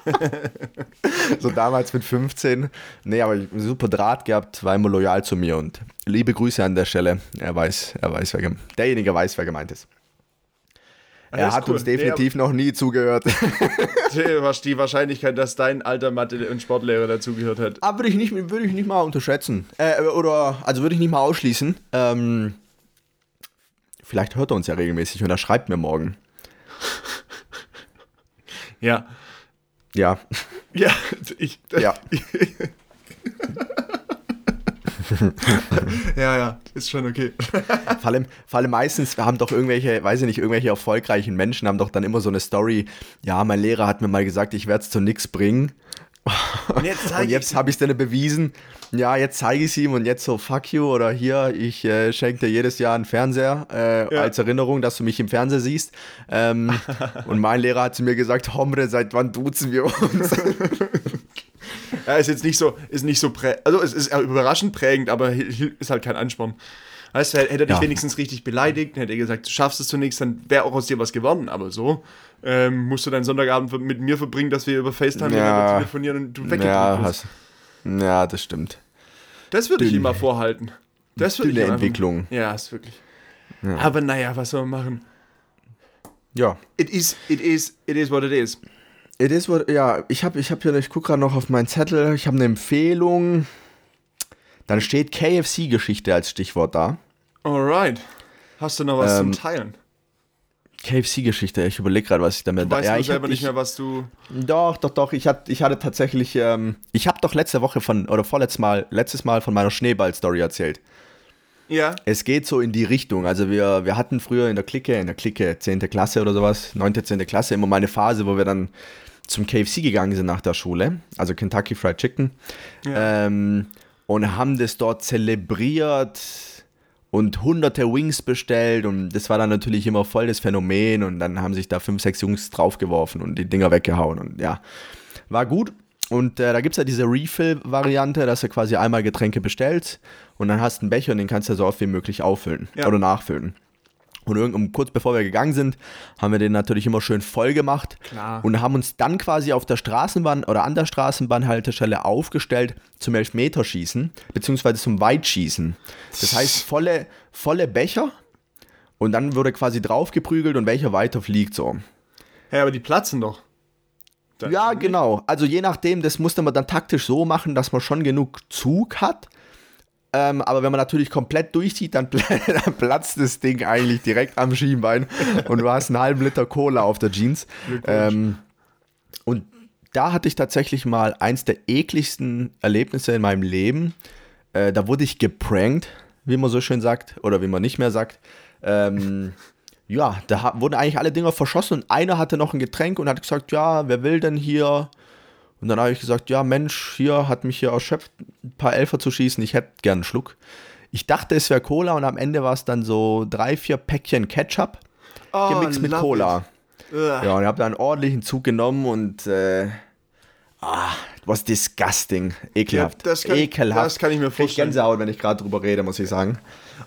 Speaker 2: so damals mit 15. Nee, aber ich super Draht gehabt, war immer loyal zu mir und liebe Grüße an der Stelle. Er weiß, er weiß, wer derjenige weiß, wer gemeint ist. er hat
Speaker 1: cool.
Speaker 2: uns definitiv noch nie zugehört.
Speaker 1: Die Wahrscheinlichkeit, dass dein alter Mathe- und Sportlehrer dazugehört hat.
Speaker 2: Aber würde ich nicht, würde ich nicht mal unterschätzen. Äh, oder, also würde ich nicht mal ausschließen. Ähm, vielleicht hört er uns ja regelmäßig und er schreibt mir morgen.
Speaker 1: Ja.
Speaker 2: Ja.
Speaker 1: Ja, ich.
Speaker 2: Ja.
Speaker 1: ja, ja, ist schon okay.
Speaker 2: Vor allem, vor allem meistens haben doch irgendwelche, weiß ich nicht, irgendwelche erfolgreichen Menschen haben doch dann immer so eine Story, ja, mein Lehrer hat mir mal gesagt, ich werde es zu nichts bringen.
Speaker 1: Und jetzt
Speaker 2: jetzt habe ich es dann bewiesen. Ja, jetzt zeige ich es ihm und jetzt so, fuck you oder hier, ich äh, schenke dir jedes Jahr einen Fernseher äh,
Speaker 1: Ja.
Speaker 2: als Erinnerung, dass du mich im Fernsehen siehst. Ähm, und mein Lehrer hat zu mir gesagt, Hombre, seit wann duzen wir uns?
Speaker 1: Ja, ist jetzt nicht so, ist nicht so prä also es ist überraschend prägend, aber ist halt kein Ansporn. Weißt du, hätte er dich
Speaker 2: Ja.
Speaker 1: wenigstens richtig beleidigt, hätte er gesagt, du schaffst es zunächst, dann wäre auch aus dir was geworden. Aber so ähm, musst du deinen Sonntagabend mit mir verbringen, dass wir über FaceTime
Speaker 2: Ja.
Speaker 1: telefonieren und du
Speaker 2: ja,
Speaker 1: weggedrückt bist.
Speaker 2: hast, ja, das stimmt.
Speaker 1: Das würde ich ihm mal vorhalten. Das würde ich einfach-
Speaker 2: Entwicklung.
Speaker 1: Ja, ist wirklich. Aber naja, was soll man machen?
Speaker 2: Ja.
Speaker 1: It is, it is, it is what it is.
Speaker 2: It is what, ja, ich habe ich hab hier, ich gucke gerade noch auf meinen Zettel, ich habe eine Empfehlung. Dann steht KFC-Geschichte als Stichwort da.
Speaker 1: Alright. Hast du noch was
Speaker 2: Ähm,
Speaker 1: zum Teilen?
Speaker 2: KFC-Geschichte, ich überlege gerade, was ich damit...
Speaker 1: Weißt
Speaker 2: ja,
Speaker 1: du
Speaker 2: ich
Speaker 1: selber
Speaker 2: hab,
Speaker 1: nicht
Speaker 2: ich,
Speaker 1: mehr, was du.
Speaker 2: Doch, doch, doch, ich hatte, ich hatte tatsächlich, ähm, ich habe doch letzte Woche von, oder vorletztes Mal, letztes Mal von meiner Schneeball-Story erzählt.
Speaker 1: Ja.
Speaker 2: Es geht so in die Richtung. Also wir, wir hatten früher in der Clique, in der Clique 10. Klasse oder sowas, 9. 10. Klasse, immer mal eine Phase, wo wir dann zum KFC gegangen sind nach der Schule, also Kentucky Fried Chicken, ähm, und haben das dort zelebriert und hunderte Wings bestellt und das war dann natürlich immer voll das Phänomen und dann haben sich da fünf, sechs Jungs draufgeworfen und die Dinger weggehauen und ja, war gut. Und äh, da gibt es ja diese Refill-Variante, dass du quasi einmal Getränke bestellst und dann hast du einen Becher und den kannst du so oft wie möglich auffüllen
Speaker 1: Ja.
Speaker 2: oder nachfüllen. Und irgend- kurz bevor wir gegangen sind, haben wir den natürlich immer schön voll gemacht
Speaker 1: Klar.
Speaker 2: und haben uns dann quasi auf der Straßenbahn oder an der Straßenbahnhaltestelle aufgestellt zum Elfmeterschießen, beziehungsweise zum Weitschießen. Das heißt, volle, volle Becher und dann wurde quasi draufgeprügelt und welcher weiter fliegt so.
Speaker 1: Hey, aber die platzen doch. Dann
Speaker 2: ja, genau. Also je nachdem, das musste man dann taktisch so machen, dass man schon genug Zug hat. Ähm, aber wenn man natürlich komplett durchzieht, dann, dann platzt das Ding eigentlich direkt am Schienbein und du hast einen halben Liter Cola auf der Jeans. Ähm, und da hatte ich tatsächlich mal eins der ekligsten Erlebnisse in meinem Leben. Äh, da wurde ich geprankt, wie man so schön sagt, oder wie man nicht mehr sagt. Ähm, ja, da wurden eigentlich alle Dinger verschossen und einer hatte noch ein Getränk und hat gesagt, ja, wer will denn hier? Und dann habe ich gesagt, ja, Mensch, hier hat mich hier erschöpft, ein paar Elfer zu schießen, ich hätte gern einen Schluck. Ich dachte, es wäre Cola und am Ende war es dann so drei, vier Päckchen Ketchup
Speaker 1: Oh,
Speaker 2: gemixt mit Cola. Ja, und ich habe da einen ordentlichen Zug genommen und äh, ah, was disgusting. Ekelhaft.
Speaker 1: Ja, das kann ich-
Speaker 2: Ekelhaft.
Speaker 1: das kann ich mir vorstellen.
Speaker 2: Gänsehaut, wenn ich gerade drüber rede, muss ich sagen.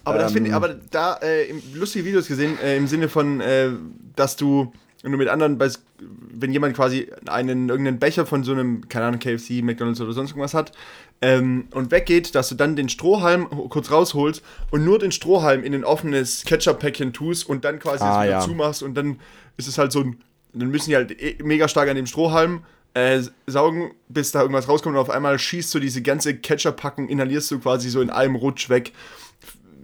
Speaker 1: Aber, das finde ich,
Speaker 2: Ähm,
Speaker 1: aber da äh, lustige Videos gesehen, äh, im Sinne von, äh, dass du, wenn du mit anderen, wenn jemand quasi einen irgendeinen Becher von so einem, keine Ahnung, KFC, McDonalds oder sonst irgendwas hat ähm, und weggeht, dass du dann den Strohhalm kurz rausholst und nur den Strohhalm in ein offenes Ketchup-Päckchen tust und dann quasi
Speaker 2: Ah,
Speaker 1: es wieder
Speaker 2: ja.
Speaker 1: zumachst und dann ist es halt so ein, dann müssen die halt eh- mega stark an dem Strohhalm äh, saugen, bis da irgendwas rauskommt und auf einmal schießt du diese ganze Ketchup-Packung, inhalierst du quasi so in einem Rutsch weg.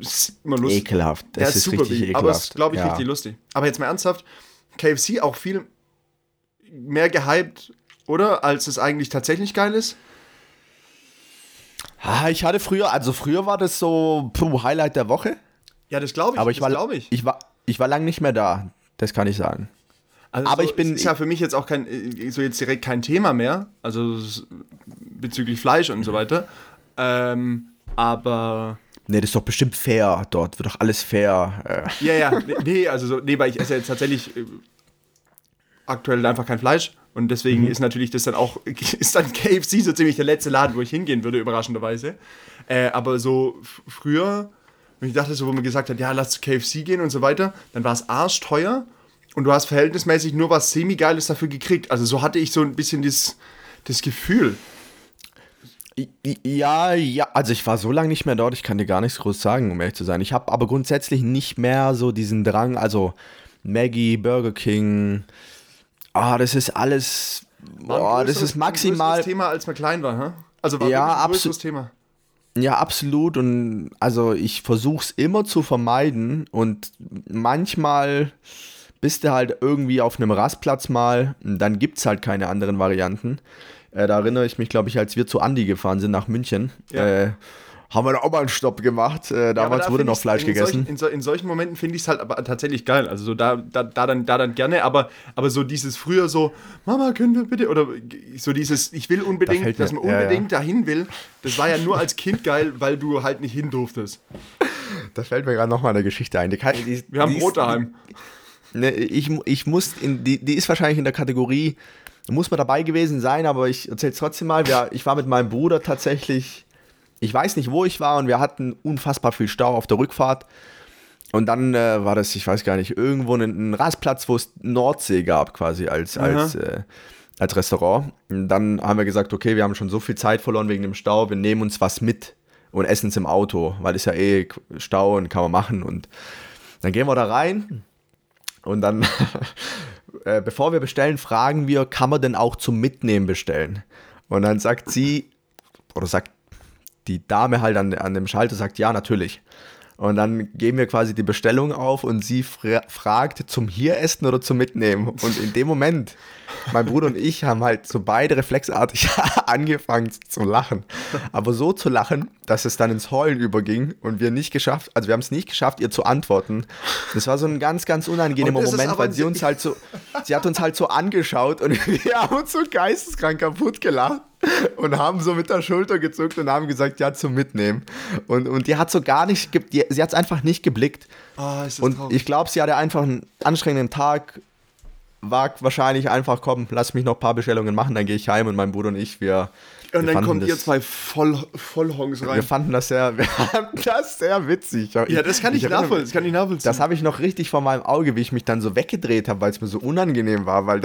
Speaker 1: Ist immer lustig.
Speaker 2: Ekelhaft.
Speaker 1: Der
Speaker 2: Das
Speaker 1: ist,
Speaker 2: ist
Speaker 1: super
Speaker 2: richtig ekelhaft.
Speaker 1: aber es ist, glaube ich,
Speaker 2: Ja.
Speaker 1: richtig lustig. Aber jetzt mal ernsthaft, KFC auch viel mehr gehypt, oder? Als es eigentlich tatsächlich geil ist.
Speaker 2: Ah, ich hatte früher, also früher war das so puh, Highlight der Woche,
Speaker 1: Ja, das glaube ich.
Speaker 2: aber ich
Speaker 1: das
Speaker 2: war,
Speaker 1: ich.
Speaker 2: ich war, ich war lang nicht mehr da. Das kann ich sagen.
Speaker 1: Also
Speaker 2: aber
Speaker 1: so,
Speaker 2: ich bin-
Speaker 1: Es ist ja für mich jetzt auch kein, äh, so jetzt direkt kein Thema mehr, also bezüglich Fleisch und so weiter. Ähm, aber
Speaker 2: Nee, das ist doch bestimmt fair dort. Wird doch alles fair. Äh,
Speaker 1: Ja, ja, nee, also so, nee, weil ich esse jetzt tatsächlich äh, aktuell einfach kein Fleisch und deswegen ist natürlich das dann auch, ist dann KFC so ziemlich der letzte Laden, wo ich hingehen würde, überraschenderweise. Äh, aber so früher, wenn ich dachte, so, wo man gesagt hat, ja, lass zu KFC gehen und so weiter, dann war es arschteuer und du hast verhältnismäßig nur was semi-geiles dafür gekriegt. Also so hatte ich so ein bisschen das, das Gefühl.
Speaker 2: Ja, ja, also ich war so lange nicht mehr dort, ich kann dir gar nichts groß sagen, um ehrlich zu sein. Ich habe aber grundsätzlich nicht mehr so diesen Drang, also Maggie, Burger King, ah, das ist alles, boah, das ist maximal,
Speaker 1: Ein Thema, als man klein war, hä? Also war
Speaker 2: Ja,
Speaker 1: ein
Speaker 2: absolut.
Speaker 1: größeres Thema.
Speaker 2: ja, absolut und also ich versuche es immer zu vermeiden und manchmal bist du halt irgendwie auf einem Rastplatz mal, und dann gibt es halt keine anderen Varianten. Äh, da erinnere ich mich, glaube ich, als wir zu Andi gefahren sind nach München,
Speaker 1: Ja.
Speaker 2: äh, haben wir da auch mal einen Stopp gemacht. Äh,
Speaker 1: Ja,
Speaker 2: damals
Speaker 1: da
Speaker 2: wurde noch Fleisch
Speaker 1: in
Speaker 2: gegessen.
Speaker 1: Solchen, in, so, in solchen Momenten finde ich es halt aber tatsächlich geil. Also so da, da, da, dann, da dann gerne, aber, aber so dieses früher so, Mama, können wir bitte, oder so dieses, ich will
Speaker 2: Da
Speaker 1: unbedingt,
Speaker 2: mir-
Speaker 1: dass man
Speaker 2: ja, ja.
Speaker 1: unbedingt dahin will, das war ja nur als Kind geil, weil du halt nicht hin durftest.
Speaker 2: Da fällt mir gerade noch mal eine Geschichte ein. Die die,
Speaker 1: Wir haben Brot daheim.
Speaker 2: Ne, ich, ich muss in, die, die ist wahrscheinlich in der Kategorie, muss man dabei gewesen sein, aber ich erzähle es trotzdem mal. Wir, ich war mit meinem Bruder tatsächlich, ich weiß nicht, wo ich war und wir hatten unfassbar viel Stau auf der Rückfahrt. Und dann äh, war das, ich weiß gar nicht, irgendwo ein, Rastplatz, wo es Nordsee gab, quasi als, als, äh, als Restaurant. Und dann haben wir gesagt, okay, wir haben schon so viel Zeit verloren wegen dem Stau, wir nehmen uns was mit und essen es im Auto, weil es ja eh Stau und kann man machen. Und dann gehen wir da rein und dann, äh, bevor wir bestellen, fragen wir, kann man denn auch zum Mitnehmen bestellen? Und dann sagt sie, oder sagt die Dame halt an, an dem Schalter, sagt ja, natürlich. Und dann geben wir quasi die Bestellung auf und sie fra fragt, zum hier essen oder zum Mitnehmen. Und in dem Moment, mein Bruder und ich haben halt so beide reflexartig angefangen zu lachen. Aber so zu lachen, dass es dann ins Heulen überging und wir nicht geschafft, also wir haben es nicht geschafft, ihr zu antworten. Das war so ein ganz, ganz unangenehmer Moment, weil sie uns halt so, sie hat uns halt so angeschaut und wir haben uns so geisteskrank kaputt gelacht und haben so mit der Schulter gezuckt und haben gesagt, ja, zum Mitnehmen. Und, und die hat so gar nicht, ge- die, sie hat es einfach nicht geblickt.
Speaker 1: Oh,
Speaker 2: Und
Speaker 1: traurig.
Speaker 2: ich glaube, sie hatte einfach einen anstrengenden Tag, war wahrscheinlich einfach, komm, lass mich noch ein paar Bestellungen machen, dann gehe ich heim und mein Bruder und ich, wir
Speaker 1: Und dann kommt ihr zwei Voll, Vollhongs rein.
Speaker 2: Wir fanden das sehr, wir fanden das sehr witzig.
Speaker 1: ja, das kann ich,
Speaker 2: mich-
Speaker 1: nachvollziehen. Das kann ich nachvollziehen.
Speaker 2: Das habe ich noch richtig vor meinem Auge, wie ich mich dann so weggedreht habe, weil es mir so unangenehm war, weil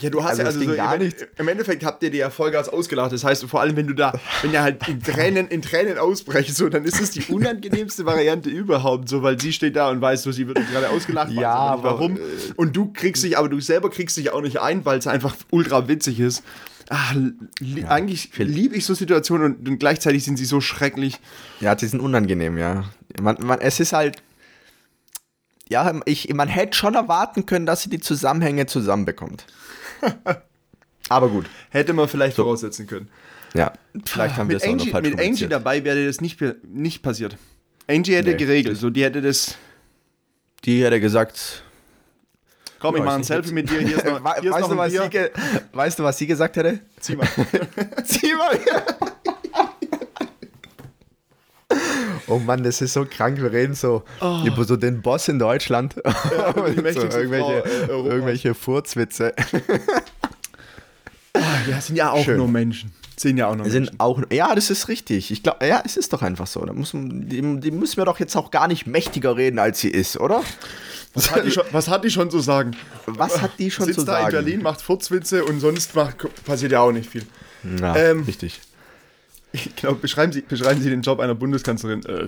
Speaker 1: Ja, du hast ja
Speaker 2: das
Speaker 1: also
Speaker 2: ging
Speaker 1: so,
Speaker 2: gar
Speaker 1: im,
Speaker 2: nicht.
Speaker 1: im Endeffekt habt ihr die ja Vollgas ausgelacht. Das heißt, vor allem, wenn du da, wenn ihr halt in Tränen, in Tränen ausbrechst, so, dann ist es die unangenehmste Variante überhaupt, so, weil sie steht da und weiß, so, sie wird gerade ausgelacht,
Speaker 2: Ja,
Speaker 1: aber warum. Und du kriegst dich, aber du selber kriegst dich auch nicht ein, weil es einfach ultra witzig ist. Ach, li eigentlich liebe ich so Situationen und, und gleichzeitig sind sie so schrecklich.
Speaker 2: Ja, die sind unangenehm, ja. Man, man, es ist halt. Ja, ich, man hätte schon erwarten können, dass sie die Zusammenhänge zusammenbekommt. Aber gut.
Speaker 1: Hätte man vielleicht voraussetzen können.
Speaker 2: Ja, vielleicht haben wir es auch noch falsch
Speaker 1: mit Angie dabei wäre das nicht, nicht passiert. Angie hätte
Speaker 2: Nee.
Speaker 1: geregelt, so, die hätte das.
Speaker 2: Die hätte gesagt.
Speaker 1: Komm, ich
Speaker 2: Ja,
Speaker 1: mache ein
Speaker 2: ist
Speaker 1: Selfie mit dir. Hier ist noch, hier ist
Speaker 2: weißt,
Speaker 1: noch
Speaker 2: du, was
Speaker 1: Bier.
Speaker 2: sie ge weißt du, was sie gesagt hätte?
Speaker 1: Zieh mal.
Speaker 2: Zieh mal. Oh Mann, das ist so krank. Wir reden so über so den Boss in Deutschland.
Speaker 1: die
Speaker 2: so irgendwelche,
Speaker 1: Frau, äh,
Speaker 2: irgendwelche Furzwitze.
Speaker 1: Ja, sind ja auch
Speaker 2: Schön.
Speaker 1: nur Menschen. Sind ja auch nur
Speaker 2: sind
Speaker 1: Menschen.
Speaker 2: auch. Ja, das ist richtig. Ich glaube, ja, es ist doch einfach so. Da muss, die, die müssen wir doch jetzt auch gar nicht mächtiger reden, als sie ist, oder?
Speaker 1: Was hat, die schon, was hat die schon zu sagen?
Speaker 2: Was hat die schon
Speaker 1: Sitzt
Speaker 2: zu
Speaker 1: da
Speaker 2: sagen?
Speaker 1: in Berlin, macht Furzwitze und sonst macht, passiert ja auch nicht viel.
Speaker 2: Ja,
Speaker 1: Ähm,
Speaker 2: richtig.
Speaker 1: Ich glaube, beschreiben Sie, beschreiben Sie den Job einer Bundeskanzlerin. Äh,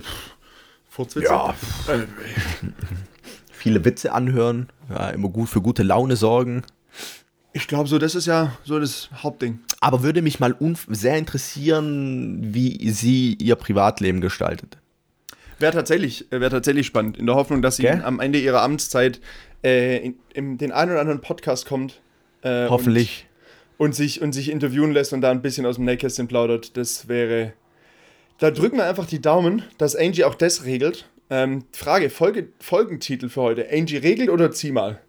Speaker 1: Furzwitze?
Speaker 2: Ja,
Speaker 1: Äh,
Speaker 2: viele Witze anhören, ja, immer gut für gute Laune sorgen.
Speaker 1: ich glaube, so, das ist ja so das Hauptding.
Speaker 2: Aber würde mich mal sehr interessieren, wie sie ihr Privatleben gestaltet.
Speaker 1: Wäre tatsächlich, wär tatsächlich spannend. In der Hoffnung, dass sie
Speaker 2: Gell?
Speaker 1: am Ende ihrer Amtszeit äh, in, in den einen oder anderen Podcast kommt. Äh,
Speaker 2: Hoffentlich.
Speaker 1: Und, und, sich, und sich interviewen lässt und da ein bisschen aus dem Nähkästchen plaudert. Das wäre. Da drücken wir einfach die Daumen, dass Angie auch das regelt. Ähm, Frage: Folge, Folgentitel für heute. Angie regelt oder zieh mal?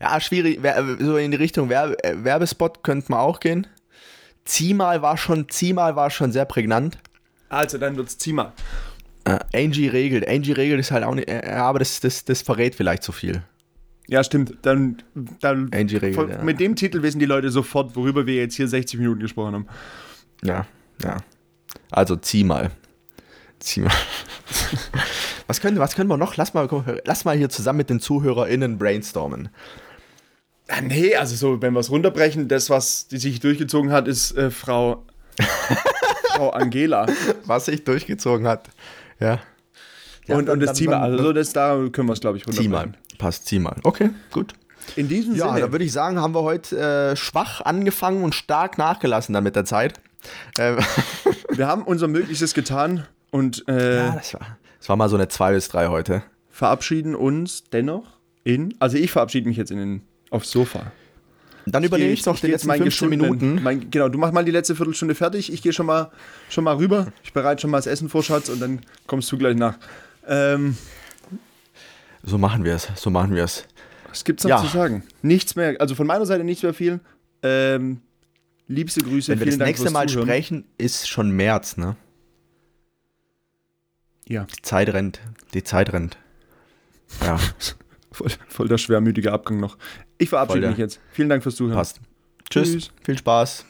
Speaker 2: Ja, schwierig. Wer- So in die Richtung Werbe, äh, Werbespot könnte man auch gehen. Zieh mal war schon, zieh mal war schon sehr prägnant.
Speaker 1: Also, dann wird's zieh mal.
Speaker 2: Äh, Angie regelt. Angie regelt ist halt auch nicht, äh, aber das, das, das verrät vielleicht zu viel.
Speaker 1: Ja, stimmt. Dann, dann
Speaker 2: Angie regelt,
Speaker 1: von,
Speaker 2: ja.
Speaker 1: mit dem Titel wissen die Leute sofort, worüber wir jetzt hier 60 Minuten gesprochen haben.
Speaker 2: Ja, ja. Also zieh mal. Zieh mal. was, können, was können wir noch? Lass mal, lass mal hier zusammen mit den ZuhörerInnen brainstormen.
Speaker 1: Ja, nee, also so, wenn wir es runterbrechen, das, was die sich durchgezogen hat, ist äh, Frau, Frau Angela.
Speaker 2: Was sich durchgezogen hat. Ja. Ja,
Speaker 1: und,
Speaker 2: dann-
Speaker 1: und das
Speaker 2: dann-
Speaker 1: Zieh mal.
Speaker 2: dann-
Speaker 1: Also so, das, da können wir es, glaube ich,
Speaker 2: Zieh mal.
Speaker 1: runterbrechen.
Speaker 2: Passt, zieh mal. Okay, gut.
Speaker 1: In diesem
Speaker 2: Ja,
Speaker 1: Sinne.
Speaker 2: da würde ich sagen, haben wir heute äh, schwach angefangen und stark nachgelassen dann mit der Zeit. Ähm,
Speaker 1: wir haben unser Möglichstes getan und äh,
Speaker 2: ja, das war, das war mal so eine 2 bis 3 heute.
Speaker 1: verabschieden uns dennoch in. Also ich verabschiede mich jetzt in den, aufs Sofa.
Speaker 2: Dann übernehme ich noch die
Speaker 1: geh jetzt
Speaker 2: letzten
Speaker 1: meinen
Speaker 2: 15
Speaker 1: geschundenen-
Speaker 2: Minuten.
Speaker 1: Mein, genau, du mach mal die letzte Viertelstunde fertig. Ich gehe schon mal, schon mal rüber. Ich bereite schon mal das Essen vor, Schatz, und dann kommst du gleich nach. Ähm,
Speaker 2: So machen wir es, so machen wir es.
Speaker 1: was gibt's noch
Speaker 2: Ja.
Speaker 1: zu sagen? Nichts mehr. Also von meiner Seite nichts mehr viel. Ähm, liebste Grüße.
Speaker 2: Wenn wir das
Speaker 1: Dank
Speaker 2: nächste Mal
Speaker 1: Zuhören.
Speaker 2: sprechen, ist schon März, ne?
Speaker 1: Ja,
Speaker 2: Die Zeit rennt, die Zeit rennt. Ja,
Speaker 1: voll, voll der schwermütige Abgang noch. Ich verabschiede mich jetzt. Vielen Dank fürs Zuhören.
Speaker 2: passt. Tschüss,
Speaker 1: Tschüss.
Speaker 2: viel Spaß.